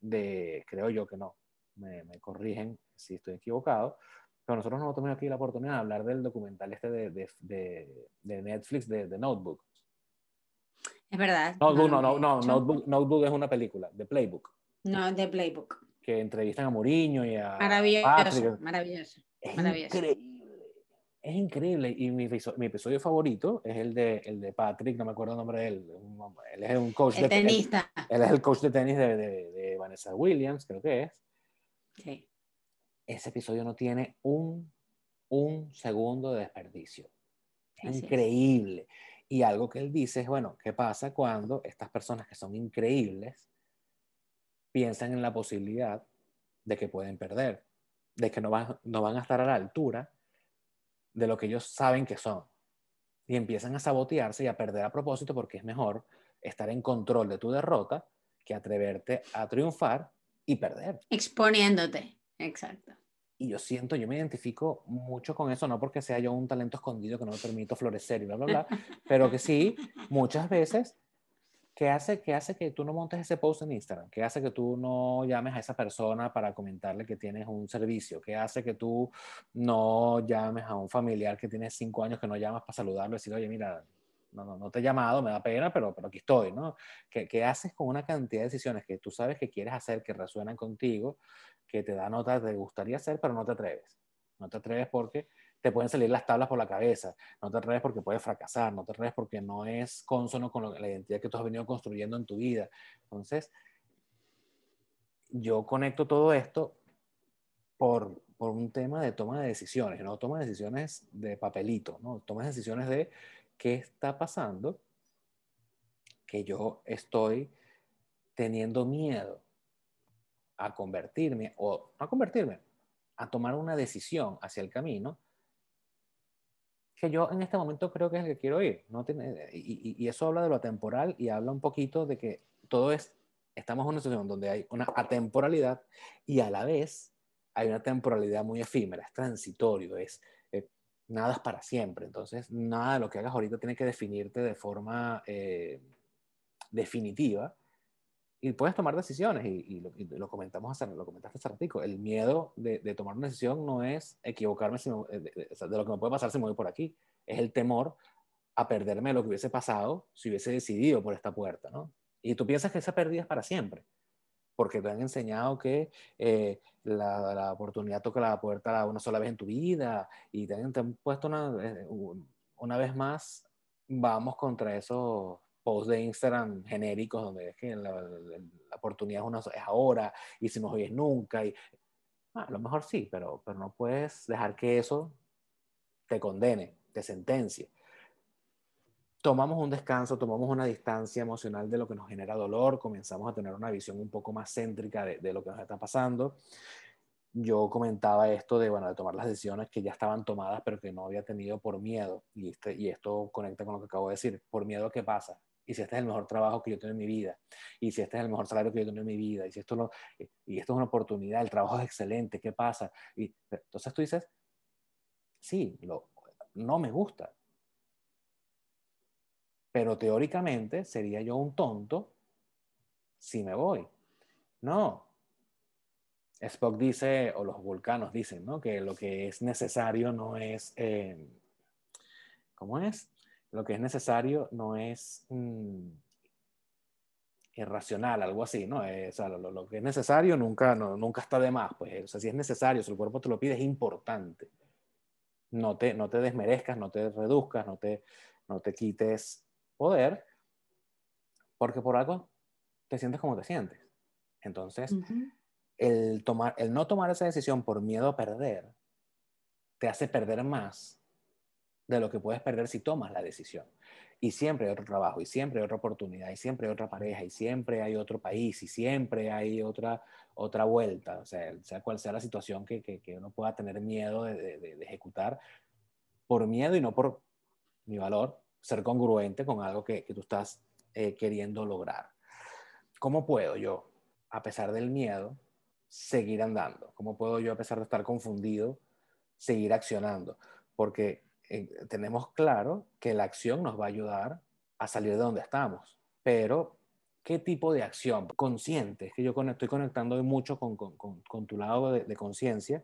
de, creo yo que no, me, corrigen si estoy equivocado, pero nosotros no tuvimos aquí la oportunidad de hablar del documental este de, de, de, Netflix de, Notebook.
Es verdad.
Notebook, no, no, no, Notebook, Notebook es una película, de Playbook.
No, de Playbook.
Que entrevistan a Mourinho y a
Maravilloso, maravilloso.
Es increíble. Es increíble. Y mi, mi, episodio favorito es el de, el de Patrick, no me acuerdo el nombre de él. Él es un coach
de tenista.
Él, es el coach de tenis de, Vanessa Williams, creo que es.
Sí.
Ese episodio no tiene un, un segundo de desperdicio. Es increíble. Y algo que él dice es, bueno, ¿qué pasa cuando estas personas que son increíbles piensan en la posibilidad de que pueden perder, de que no van, no van a estar a la altura de lo que ellos saben que son? Y empiezan a sabotearse y a perder a propósito porque es mejor estar en control de tu derrota que atreverte a triunfar y perder.
Exponiéndote, exacto.
Y yo siento, yo me identifico mucho con eso, no porque sea yo un talento escondido que no me permito florecer y bla, bla, bla, pero que sí, muchas veces, ¿qué hace, ¿qué hace que tú no montes ese post en Instagram? ¿Qué hace que tú no llames a esa persona para comentarle que tienes un servicio? ¿Qué hace que tú no llames a un familiar que tiene cinco años que no llamas para saludarlo y decir, oye, mira, no, no, no te he llamado, me da pena, pero, pero aquí estoy, ¿no? ¿Qué, ¿Qué, haces con una cantidad de decisiones que tú sabes que quieres hacer, que resuenan contigo, que te da nota, te gustaría hacer, pero no te atreves? No te atreves porque te pueden salir las tablas por la cabeza, no te atreves porque puedes fracasar, no te atreves porque no es consono con la identidad que tú has venido construyendo en tu vida. Entonces, yo conecto todo esto por, por un tema de toma de decisiones, no toma de decisiones de papelito, ¿no? Toma decisiones de ¿qué está pasando? Que yo estoy teniendo miedo a convertirme, o no a convertirme, a tomar una decisión hacia el camino que yo en este momento creo que es el que quiero ir. ¿no? y, y, eso habla de lo atemporal y habla un poquito de que todo es, estamos en una situación donde hay una atemporalidad y a la vez hay una temporalidad muy efímera, es transitorio, es nada es para siempre. Entonces, nada de lo que hagas ahorita tiene que definirte de forma eh, definitiva. Y puedes tomar decisiones, y, lo, comentamos hace, lo comentaste hace ratico. El miedo de, tomar una decisión no es equivocarme eh, de, de, lo que me puede pasar si me voy por aquí. Es el temor a perderme lo que hubiese pasado si hubiese decidido por esta puerta, ¿no? Y tú piensas que esa pérdida es para siempre, porque te han enseñado que eh, la, la, oportunidad toca la puerta una sola vez en tu vida y te han, puesto una, eh, una vez más, vamos contra esos posts de Instagram genéricos donde es que la, oportunidad es, una, es ahora y si no hoy es nunca. Y, ah, a lo mejor sí, pero, pero no puedes dejar que eso te condene, te sentencie tomamos un descanso, tomamos una distancia emocional de lo que nos genera dolor, comenzamos a tener una visión un poco más céntrica de, lo que nos está pasando. Yo comentaba esto de, bueno, de tomar las decisiones que ya estaban tomadas, pero que no había tenido por miedo. Y, este, y esto conecta con lo que acabo de decir. ¿Por miedo a qué pasa? y si este es el mejor trabajo que yo tengo en mi vida, y si este es el mejor salario que yo tengo en mi vida, y si esto, lo, y esto es una oportunidad, el trabajo es excelente, ¿qué pasa? Y entonces tú dices, sí, lo, no me gusta, pero teóricamente sería yo un tonto si me voy. No. Spock dice, o los vulcanos dicen, ¿no? Que lo que es necesario no es, eh, ¿cómo es? Lo que es necesario no es mm, irracional, algo así, ¿no? Eh, lo, que es necesario nunca, nunca está de más. Pues, si es necesario, si el cuerpo te lo pide, es importante. No te, no te desmerezcas, no te reduzcas, no te, no te quites poder, porque por algo te sientes como te sientes. Entonces, el, tomar, el no tomar esa decisión por miedo a perder, te hace perder más de lo que puedes perder si tomas la decisión. Y siempre hay otro trabajo, y siempre hay otra oportunidad, y siempre hay otra pareja, y siempre hay otro país, y siempre hay otra, otra vuelta, o sea, sea cual sea la situación que, que, uno pueda tener miedo de, de, ejecutar, por miedo y no por mi valor, ser congruente con algo que, tú estás eh, queriendo lograr. ¿Cómo puedo yo, a pesar del miedo, seguir andando? ¿Cómo puedo yo, a pesar de estar confundido, seguir accionando? Porque eh, tenemos claro que la acción nos va a ayudar a salir de donde estamos, pero ¿qué tipo de acción? Consciente, es que yo estoy conectando mucho con, tu lado de conciencia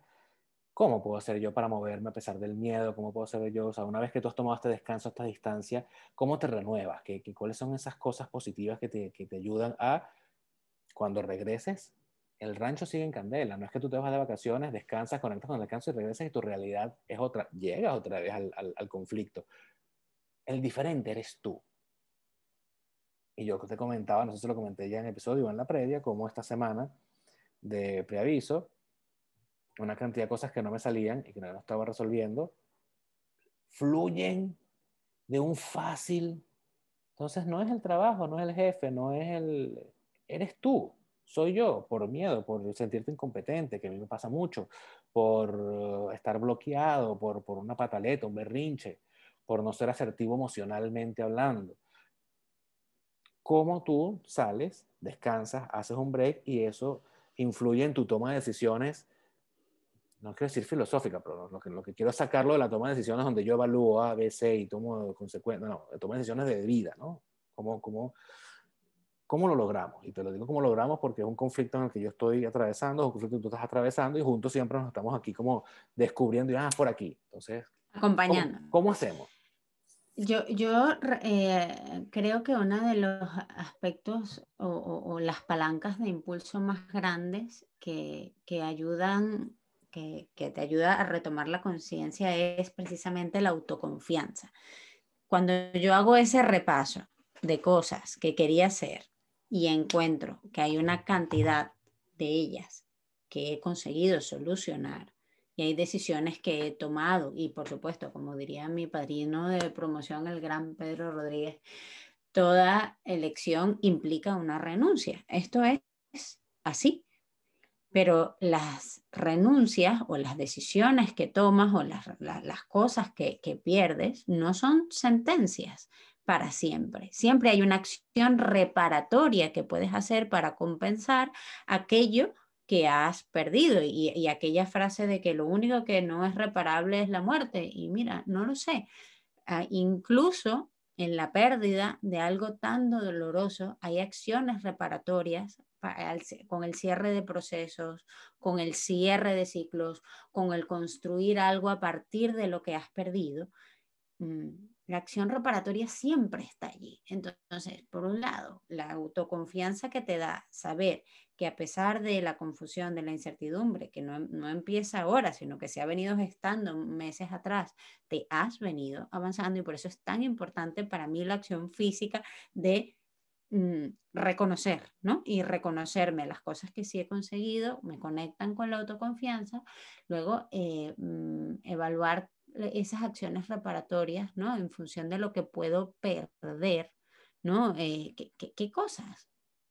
¿Cómo puedo hacer yo para moverme a pesar del miedo? ¿Cómo puedo hacer yo? O sea, una vez que tú has tomado este descanso, esta distancia, ¿cómo te renuevas? ¿Qué, cuáles son esas cosas positivas que te, que te ayudan a, cuando regreses, el rancho sigue en candela? No es que tú te vas de vacaciones, descansas, conectas con el descanso y regresas y tu realidad es otra, llegas otra vez al, al, al conflicto. El diferente eres tú. Y yo te comentaba, no sé si lo comenté ya en el episodio o en la previa, como esta semana de preaviso, una cantidad de cosas que no me salían y que no estaba resolviendo, fluyen de un fácil. Entonces no es el trabajo, no es el jefe, no es el... Eres tú, soy yo, por miedo, por sentirte incompetente, que a mí me pasa mucho, por estar bloqueado, por, por una pataleta, un berrinche, por no ser asertivo emocionalmente hablando. ¿Cómo tú sales, descansas, haces un break y eso influye en tu toma de decisiones no quiero decir filosófica, pero lo que, lo que quiero es sacarlo de la toma de decisiones donde yo evalúo A, B, C y tomo consecuencias, no, tomo decisiones de vida, ¿no? ¿Cómo, cómo, ¿Cómo lo logramos? Y te lo digo cómo lo logramos porque es un conflicto en el que yo estoy atravesando, es un conflicto que tú estás atravesando y juntos siempre nos estamos aquí como descubriendo y, ah, por aquí. Entonces,
acompañando.
¿Cómo, hacemos?
Yo, yo eh, creo que uno de los aspectos o, o, las palancas de impulso más grandes que, que ayudan que, te ayuda a retomar la conciencia es precisamente la autoconfianza. Cuando yo hago ese repaso de cosas que quería hacer y encuentro que hay una cantidad de ellas que he conseguido solucionar y hay decisiones que he tomado y por supuesto, como diría mi padrino de promoción, el gran Pedro Rodríguez, toda elección implica una renuncia. Esto es así pero las renuncias o las decisiones que tomas o las, las, cosas que, que, pierdes no son sentencias para siempre. Siempre hay una acción reparatoria que puedes hacer para compensar aquello que has perdido y, y aquella frase de que lo único que no es reparable es la muerte. Y mira, no lo sé. Ah, incluso en la pérdida de algo tan doloroso hay acciones reparatorias con el cierre de procesos, con el cierre de ciclos, con el construir algo a partir de lo que has perdido, mm, la acción reparatoria siempre está allí. Entonces, por un lado, la autoconfianza que te da saber que a pesar de la confusión, de la incertidumbre, que no, no, empieza ahora, sino que se ha venido gestando meses atrás, te has venido avanzando y por eso es tan importante para mí la acción física de mm, reconocer, ¿no? Y reconocerme las cosas que sí he conseguido, me conectan con la autoconfianza, luego eh, mm, evaluar esas acciones reparatorias, ¿no? En función de lo que puedo perder, ¿no? Eh, ¿qué, cosas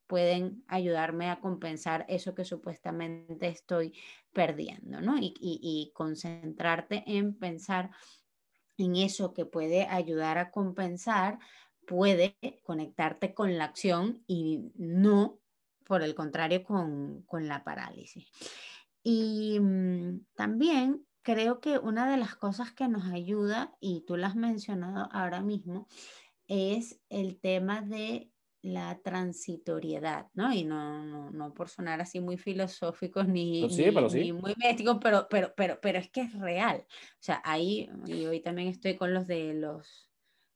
pueden ayudarme a compensar eso que supuestamente estoy perdiendo, ¿no? Y, concentrarte en pensar en eso que puede ayudar a compensar, puede conectarte con la acción y no, por el contrario, con, con la parálisis. Y mm, también creo que una de las cosas que nos ayuda, y tú lo has mencionado ahora mismo, es el tema de la transitoriedad, ¿no? Y no, no, por sonar así muy filosóficos ni, muy místicos, pero, pero, pero, pero es que es real. O sea, ahí, y hoy también estoy con los de los,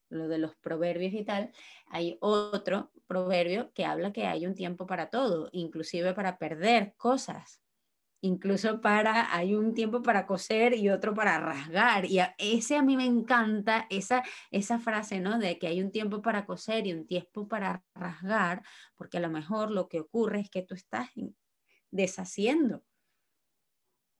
los de los proverbios y tal, hay otro proverbio que habla que hay un tiempo para todo, inclusive para perder cosas incluso para, hay un tiempo para coser y otro para rasgar. Y ese a mí me encanta, esa, esa frase, ¿no? De que hay un tiempo para coser y un tiempo para rasgar, porque a lo mejor lo que ocurre es que tú estás deshaciendo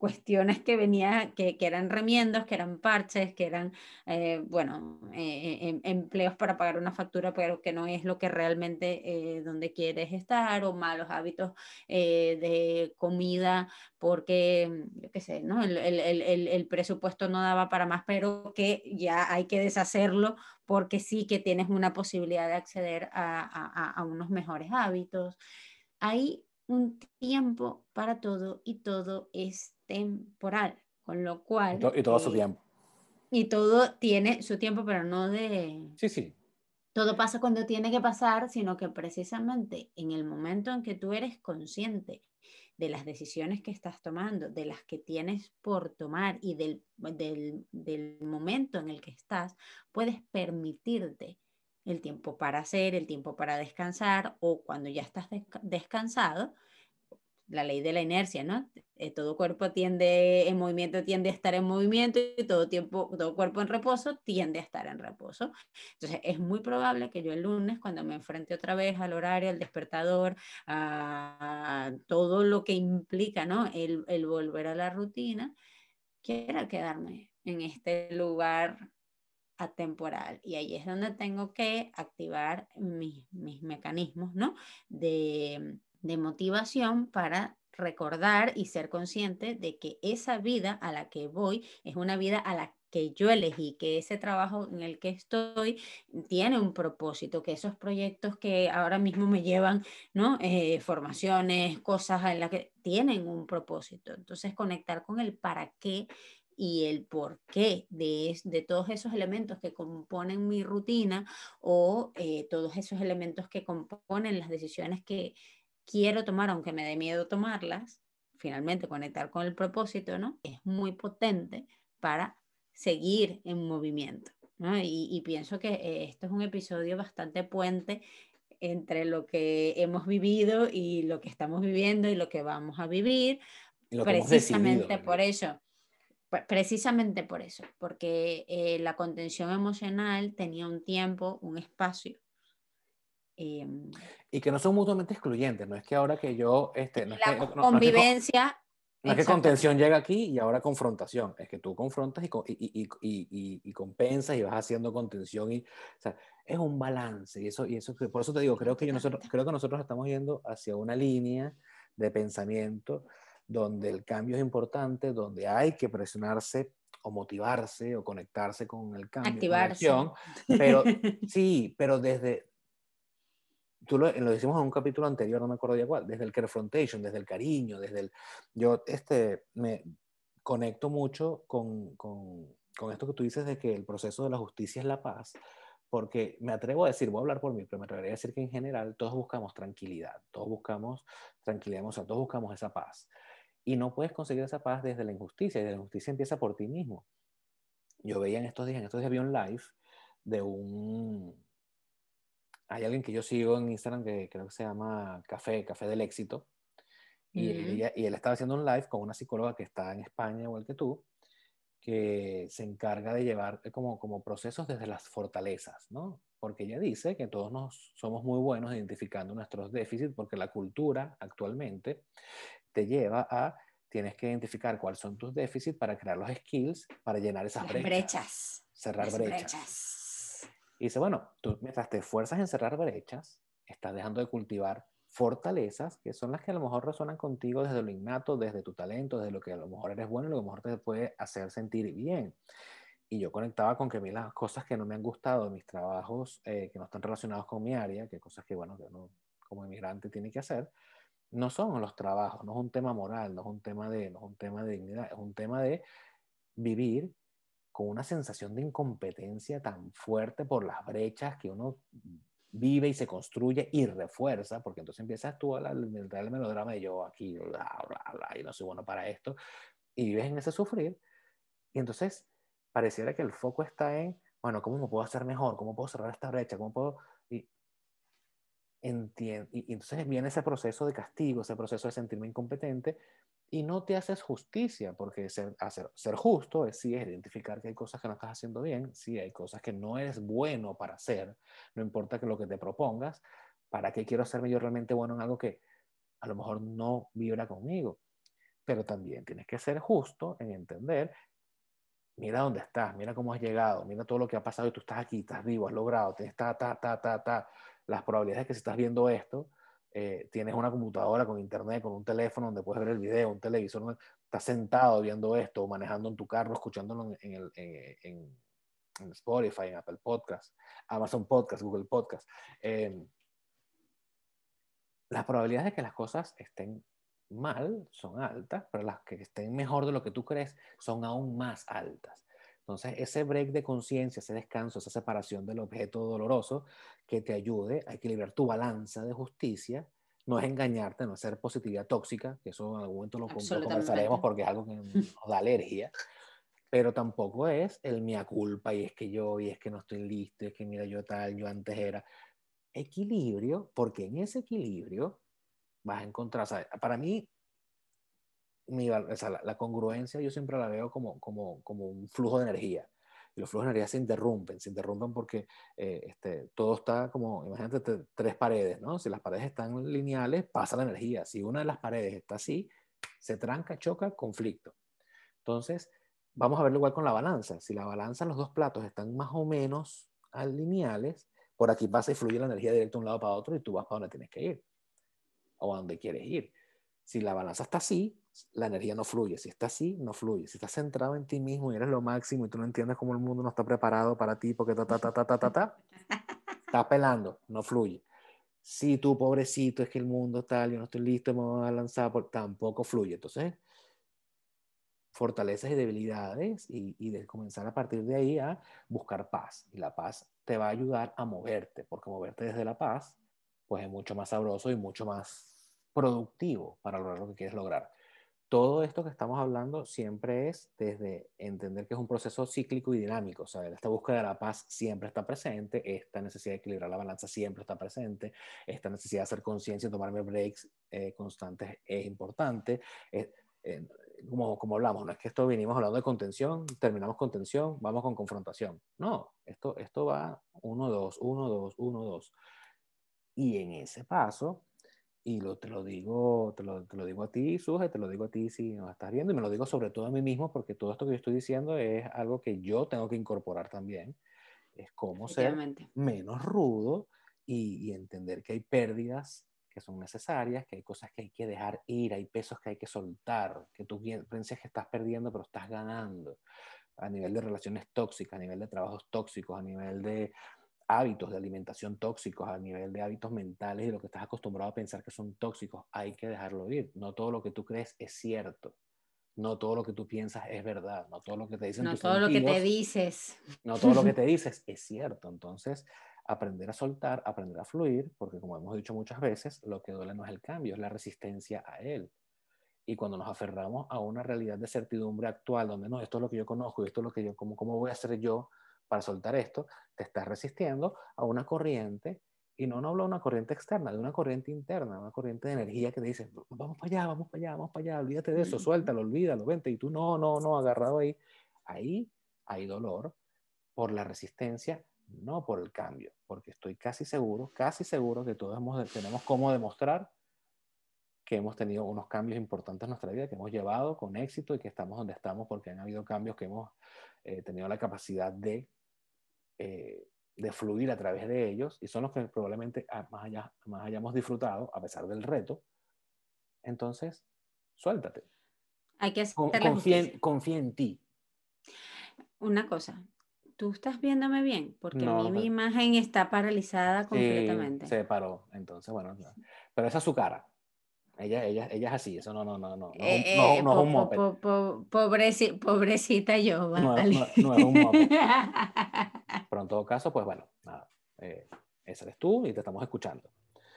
cuestiones que venía, que, que, eran remiendos, que eran parches, que eran, eh, bueno, eh, em, empleos para pagar una factura, pero que no es lo que realmente eh, donde quieres estar, o malos hábitos de comida, porque, yo qué sé, ¿no? El, el, el, el, presupuesto no daba para más, pero que ya hay que deshacerlo porque sí que tienes una posibilidad de acceder a, a, a unos mejores hábitos. Hay un tiempo para todo y todo es temporal, con lo cual...
Y, todo su eh, tiempo.
Y todo tiene su tiempo, pero no de...
Sí, sí.
Todo pasa cuando tiene que pasar, sino que precisamente en el momento en que tú eres consciente de las decisiones que estás tomando, de las que tienes por tomar y del, del, del momento en el que estás, puedes permitirte el tiempo para hacer, el tiempo para descansar o cuando ya estás descansado, la ley de la inercia, ¿no? Eh, todo cuerpo tiende en movimiento tiende a estar en movimiento y todo tiempo todo cuerpo en reposo tiende a estar en reposo. Entonces, es muy probable que yo el lunes cuando me enfrente otra vez al horario, al despertador, a todo lo que implica, ¿no? El, el volver a la rutina, quiera quedarme en este lugar atemporal. Y ahí es donde tengo que activar mis, mis mecanismos, ¿no? De, de motivación para recordar y ser consciente de que esa vida a la que voy es una vida a la que yo elegí, que ese trabajo en el que estoy tiene un propósito, que esos proyectos que ahora mismo me llevan, ¿no? Eh, formaciones, cosas en las que tienen un propósito. Entonces, conectar con el para qué y el porqué de, de todos esos elementos que componen mi rutina o eh, todos esos elementos que componen las decisiones que quiero tomar, aunque me dé miedo tomarlas, finalmente conectar con el propósito, ¿no? Es muy potente para seguir en movimiento, ¿no? Y, pienso que eh, esto es un episodio bastante puente entre lo que hemos vivido y lo que estamos viviendo y lo que vamos a vivir, precisamente por eso precisamente por eso, porque eh, la contención emocional tenía un tiempo, un espacio.
Em, y que no son mutuamente excluyentes, no es que ahora que yo... Este,
no la convivencia...
No es que contención llega aquí y ahora confrontación, es que tú confrontas y, y, y, y, compensas y vas haciendo contención y, o sea, es un balance y eso, y eso por eso te digo, creo que, yo nosotros, creo que nosotros estamos yendo hacia una línea de pensamiento donde el cambio es importante, donde hay que presionarse o motivarse o conectarse con el cambio.
Activarse.
pero sí, pero desde, tú lo, lo, decimos en un capítulo anterior, no me acuerdo ya cuál, desde el confrontation, desde el cariño, desde el... Yo este, me conecto mucho con, con, con esto que tú dices de que el proceso de la justicia es la paz, porque me atrevo a decir, voy a hablar por mí, pero me atrevería a decir que en general todos buscamos tranquilidad, todos buscamos tranquilidad o sea, todos buscamos esa paz. Y no puedes conseguir esa paz desde la injusticia, y la injusticia empieza por ti mismo. Yo veía en estos días, en estos días había un live de un... Hay alguien que yo sigo en Instagram que creo que se llama Café, Café del Éxito. Y, él, y él estaba haciendo un live con una psicóloga que está en España, igual que tú, que se encarga de llevar como, como procesos desde las fortalezas, ¿no? Porque ella dice que todos nos somos muy buenos identificando nuestros déficits, porque la cultura actualmente te lleva a tienes que identificar cuáles son tus déficits para crear los skills para llenar esas brechas,
brechas,
Cerrar brechas. Y dice, bueno, tú mientras te esfuerzas en cerrar brechas, estás dejando de cultivar fortalezas que son las que a lo mejor resuenan contigo desde lo innato, desde tu talento, desde lo que a lo mejor eres bueno y lo que a lo mejor te puede hacer sentir bien. Y yo conectaba con que a mí las cosas que no me han gustado de mis trabajos, eh, que no están relacionados con mi área, que cosas que, bueno, que uno como inmigrante tiene que hacer, no son los trabajos, no es un tema moral, no es un tema de, no es un tema de dignidad, es un tema de vivir con una sensación de incompetencia tan fuerte por las brechas que uno vive y se construye y refuerza, porque entonces empiezas tú a el, el melodrama de yo aquí, bla, bla, bla, y no soy bueno para esto, y vives en ese sufrir, y entonces pareciera que el foco está en, bueno, ¿cómo me puedo hacer mejor? ¿Cómo puedo cerrar esta brecha? ¿Cómo puedo...? Y, y, y entonces viene ese proceso de castigo, ese proceso de sentirme incompetente, y no te haces justicia, porque ser, hacer, ser justo es sí es identificar que hay cosas que no estás haciendo bien, sí hay cosas que no eres bueno para hacer, no importa que lo que te propongas, ¿para qué quiero hacerme yo realmente bueno en algo que a lo mejor no vibra conmigo? Pero también tienes que ser justo en entender, mira dónde estás, mira cómo has llegado, mira todo lo que ha pasado y tú estás aquí, estás vivo, has logrado, tienes ta, ta, ta, ta, ta. Las probabilidades de que si estás viendo esto, eh, tienes una computadora con internet, con un teléfono donde puedes ver el video, un televisor, estás sentado viendo esto, manejando en tu carro, escuchándolo en, el, en, en Spotify, en Apple Podcast, Amazon Podcast, Google Podcast. Eh, las probabilidades de que las cosas estén mal son altas, pero las que estén mejor de lo que tú crees son aún más altas. Entonces, ese break de conciencia, ese descanso, esa separación del objeto doloroso que te ayude a equilibrar tu balanza de justicia, no es engañarte, no es ser positividad tóxica, que eso en algún momento lo, conversaremos porque es algo que nos da alergia, pero tampoco es el mia culpa y es que yo, y es que no estoy listo, y es que mira yo tal, yo antes era. Equilibrio, porque en ese equilibrio vas a encontrar, para mí la, congruencia yo siempre la veo como, como, como, un flujo de energía. Y los flujos de energía se interrumpen, se interrumpen porque eh, este, todo está como, imagínate tres paredes, ¿no? Si las paredes están lineales, pasa la energía. Si una de las paredes está así, se tranca, choca, conflicto. Entonces, vamos a verlo igual con la balanza. Si la balanza, los dos platos están más o menos lineales, por aquí pasa y fluye la energía directo de un lado para otro y tú vas para donde tienes que ir o a donde quieres ir. Si la balanza está así, la energía no fluye. Si está así, no fluye. Si estás centrado en ti mismo y eres lo máximo y tú no entiendes cómo el mundo no está preparado para ti porque ta, ta, ta, ta, ta, ta, ta, está pelando, no fluye. Si tú, pobrecito, es que el mundo tal, yo no estoy listo, me voy a lanzar, por... tampoco fluye. Entonces, fortalezas y debilidades y, y de comenzar a partir de ahí a buscar paz. Y la paz te va a ayudar a moverte, porque moverte desde la paz, pues es mucho más sabroso y mucho más productivo para lograr lo que quieres lograr todo esto que estamos hablando siempre es desde entender que es un proceso cíclico y dinámico. Sea, esta búsqueda de la paz siempre está presente, esta necesidad de equilibrar la balanza siempre está presente, esta necesidad de hacer conciencia y tomarme breaks eh, constantes es importante. Como, como hablamos, no es que esto vinimos hablando de contención, terminamos con tensión, vamos con confrontación. No, esto, esto va uno, dos, uno, dos, uno, dos. Y en ese paso y lo, te, lo digo, te, lo, te lo digo a ti, Suje, te lo digo a ti si nos estás viendo, y me lo digo sobre todo a mí mismo, porque todo esto que yo estoy diciendo es algo que yo tengo que incorporar también. Es cómo ser menos rudo y, y, entender que hay pérdidas que son necesarias, que hay cosas que hay que dejar ir, hay pesos que hay que soltar, que tú piensas que estás perdiendo, pero estás ganando a nivel de relaciones tóxicas, a nivel de trabajos tóxicos, a nivel de hábitos de alimentación tóxicos, a nivel de hábitos mentales y lo que estás acostumbrado a pensar que son tóxicos, hay que dejarlo ir. No todo lo que tú crees es cierto. No todo lo que tú piensas es verdad. No todo lo que te dicen
No todo lo que te dices.
No todo lo que te dices es cierto. Entonces, aprender a soltar, aprender a fluir, porque como hemos dicho muchas veces, lo que duele no es el cambio, es la resistencia a él. Y cuando nos aferramos a una realidad de certidumbre actual, donde no, esto es lo que yo conozco y esto es lo que yo, ¿cómo, cómo voy a hacer yo para soltar esto, te estás resistiendo a una corriente y no, no hablo de una corriente externa, de una corriente interna, una corriente de energía que te dice, vamos para allá, vamos para allá, vamos para allá, olvídate de eso, suéltalo, olvídalo, vente, y tú no, no, no, agarrado ahí. Ahí hay dolor por la resistencia, no por el cambio, porque estoy casi seguro, casi seguro que todos hemos, tenemos cómo demostrar que hemos tenido unos cambios importantes en nuestra vida, que hemos llevado con éxito y que estamos donde estamos porque han habido cambios que hemos eh, tenido la capacidad de eh, de fluir a través de ellos y son los que probablemente ah, más, allá, más hayamos disfrutado a pesar del reto. Entonces, suéltate.
Hay que
confía, confía, en ti.
Una cosa, ¿tú estás viéndome bien? Porque a mí mi imagen está paralizada completamente.
se paró, entonces, bueno, pero esa es su cara. Ella, ella, ella es así, eso no, no, no, no, no, eh, no, es un moped.
pobrecita yo,
No, es un moped. Pero en todo caso, pues bueno, nada, eh, ese eres tú y te estamos escuchando.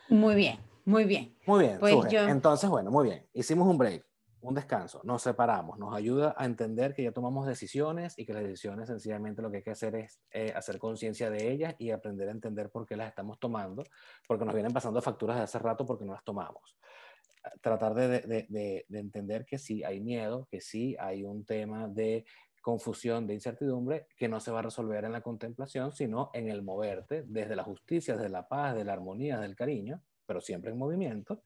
Muy bien, muy bien.
Muy bien, pues entonces, bueno, muy bien, hicimos un break, un descanso, nos separamos, nos ayuda a entender que ya tomamos decisiones y que las decisiones sencillamente lo que hay que hacer es eh, hacer conciencia de ellas y aprender a entender por qué las estamos tomando, porque nos vienen pasando facturas de hace rato porque no las tomamos tratar de, de, de, de, entender que sí hay miedo, que sí hay un tema de confusión, de incertidumbre, que no se va a resolver en la contemplación, sino en el moverte desde la justicia, desde la paz, de la armonía, del cariño, pero siempre en movimiento.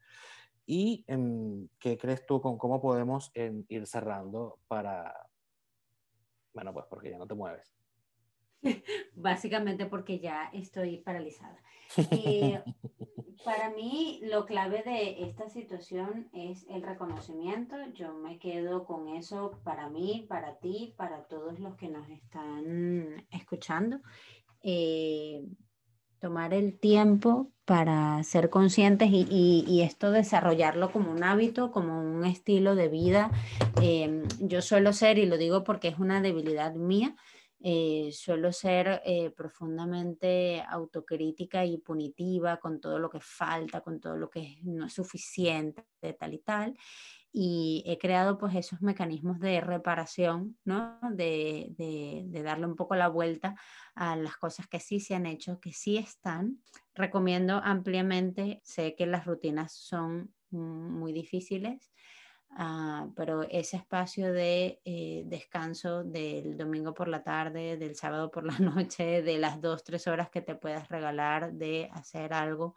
¿Y em, qué crees tú con cómo podemos ir cerrando para... Bueno, pues porque ya no te mueves.
Básicamente porque ya estoy paralizada. Eh, para mí lo clave de esta situación es el reconocimiento. Yo me quedo con eso para mí, para ti, para todos los que nos están escuchando. Eh, tomar el tiempo para ser conscientes y, esto desarrollarlo como un hábito, como un estilo de vida. Eh, yo suelo ser, y lo digo porque es una debilidad mía, eh, suelo ser eh, profundamente autocrítica y punitiva con todo lo que falta, con todo lo que no es suficiente, tal y tal. Y he creado pues esos mecanismos de reparación, ¿no? De, de, darle un poco la vuelta a las cosas que sí se han hecho, que sí están. Recomiendo ampliamente, sé que las rutinas son muy difíciles, Ah, pero ese espacio de eh, descanso del domingo por la tarde, del sábado por la noche, de las dos, tres horas que te puedas regalar de hacer algo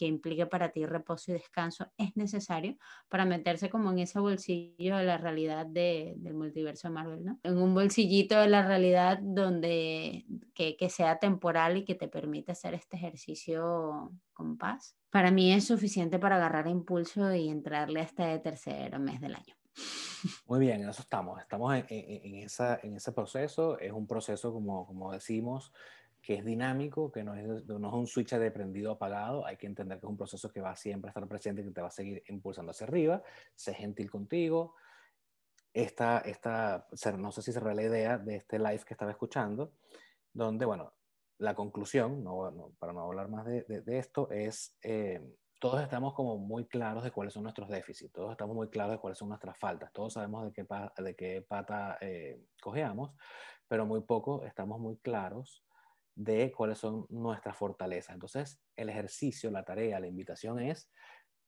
que implique para ti reposo y descanso es necesario para meterse como en ese bolsillo de la realidad de, del multiverso de Marvel, ¿no? En un bolsillito de la realidad donde que, que sea temporal y que te permita hacer este ejercicio con paz. Para mí es suficiente para agarrar impulso y entrarle hasta el tercer mes del año.
Muy bien, en eso estamos. Estamos en, en, esa, en ese proceso. Es un proceso, como, como decimos, que es dinámico, que no es, no es un switch de prendido apagado, hay que entender que es un proceso que va siempre a estar presente que te va a seguir impulsando hacia arriba, sé gentil contigo. Esta, esta, no sé si cerré la idea de este live que estaba escuchando, donde, bueno, la conclusión, no, para no hablar más de, de, esto, es eh, todos estamos como muy claros de cuáles son nuestros déficits, todos estamos muy claros de cuáles son nuestras faltas, todos sabemos de qué, de qué pata eh, cojeamos, pero muy poco estamos muy claros de cuáles son nuestras fortalezas. Entonces, el ejercicio, la tarea, la invitación es,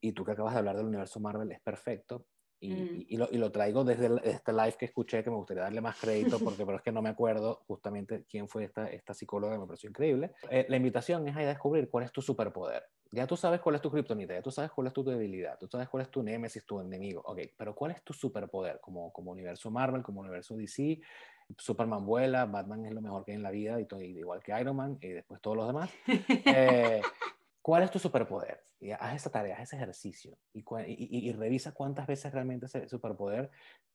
y tú que acabas de hablar del universo Marvel, es perfecto. Y, mm. y, lo, y lo, traigo desde este live que escuché, que me gustaría darle más crédito, porque pero es que no me acuerdo justamente quién fue esta, esta psicóloga, me pareció increíble. Eh, la invitación es a descubrir cuál es tu superpoder. Ya tú sabes cuál es tu kriptonita, ya tú sabes cuál es tu debilidad, tú sabes cuál es tu némesis, tu enemigo. Ok, pero ¿cuál es tu superpoder como, como universo Marvel, como universo DC? Superman vuela, Batman es lo mejor que hay en la vida, y todo, igual que Iron Man y después todos los demás. Eh, ¿Cuál es tu superpoder? Y haz esa tarea, haz ese ejercicio y, y, revisa cuántas veces realmente ese superpoder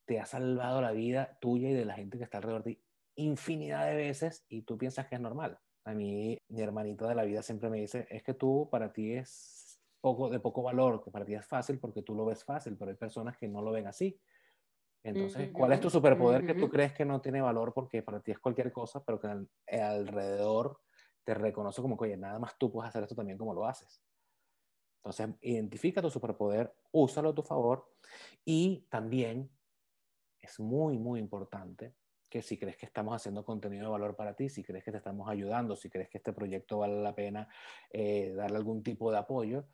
te ha salvado la vida tuya y de la gente que está alrededor de ti infinidad de veces y tú piensas que es normal. A mí, mi hermanito de la vida siempre me dice, es que tú para ti es poco, de poco valor, que para ti es fácil porque tú lo ves fácil, pero hay personas que no lo ven así. Entonces, ¿cuál es tu superpoder que tú crees que no tiene valor porque para ti es cualquier cosa, pero que alrededor te reconoce como que, oye, nada más tú puedes hacer esto también como lo haces? Entonces, identifica tu superpoder, úsalo a tu favor y también es muy, muy importante que si crees que estamos haciendo contenido de valor para ti, si crees que te estamos ayudando, si crees que este proyecto vale la pena eh, darle algún tipo de apoyo,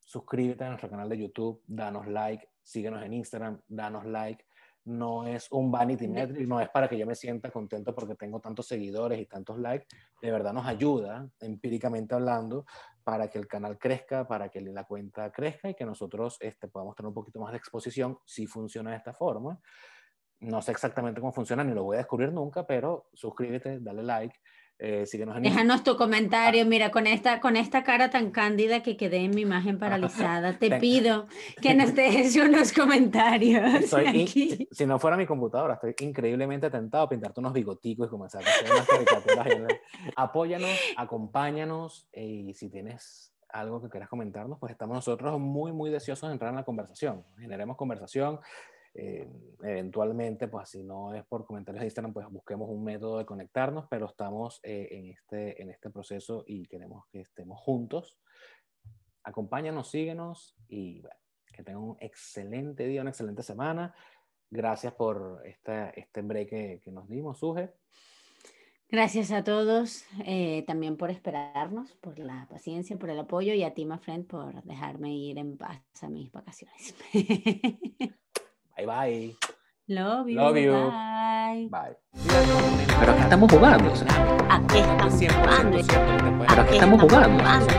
suscríbete a nuestro canal de YouTube, danos like, síguenos en Instagram, danos like. No es un vanity metric, no es para que yo me sienta contento porque tengo tantos seguidores y tantos likes. De verdad nos ayuda, empíricamente hablando, para que el canal crezca, para que la cuenta crezca y que nosotros este, podamos tener un poquito más de exposición si funciona de esta forma. No sé exactamente cómo funciona, ni lo voy a descubrir nunca, pero suscríbete, dale like. Eh,
Déjanos tu comentario, mira, con esta, con esta cara tan cándida que quedé en mi imagen paralizada, te pido que nos dejes unos comentarios.
si no fuera mi computadora, estoy increíblemente tentado a pintarte unos bigoticos y comenzar a hacer unas caricaturas. Apóyanos, acompáñanos eh, y si tienes algo que quieras comentarnos, pues estamos nosotros muy, muy deseosos de entrar en la conversación. Generemos conversación. Eh, eventualmente, pues si no es por comentarios de Instagram, pues busquemos un método de conectarnos, pero estamos eh, en, este, en este proceso y queremos que estemos juntos. Acompáñanos, síguenos y que tengan un excelente día, una excelente semana. Gracias por esta, este break que, que nos dimos, Suje.
Gracias a todos eh, también por esperarnos, por la paciencia, por el apoyo y a ti, my friend, por dejarme ir en paz a mis vacaciones.
Bye bye.
Love you.
Love you.
Bye.
Bye. Pero que estamos jugando.
¿A qué estamos jugando?
Pero que estamos jugando.
jugando?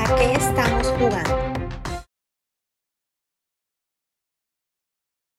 ¿A qué estamos jugando?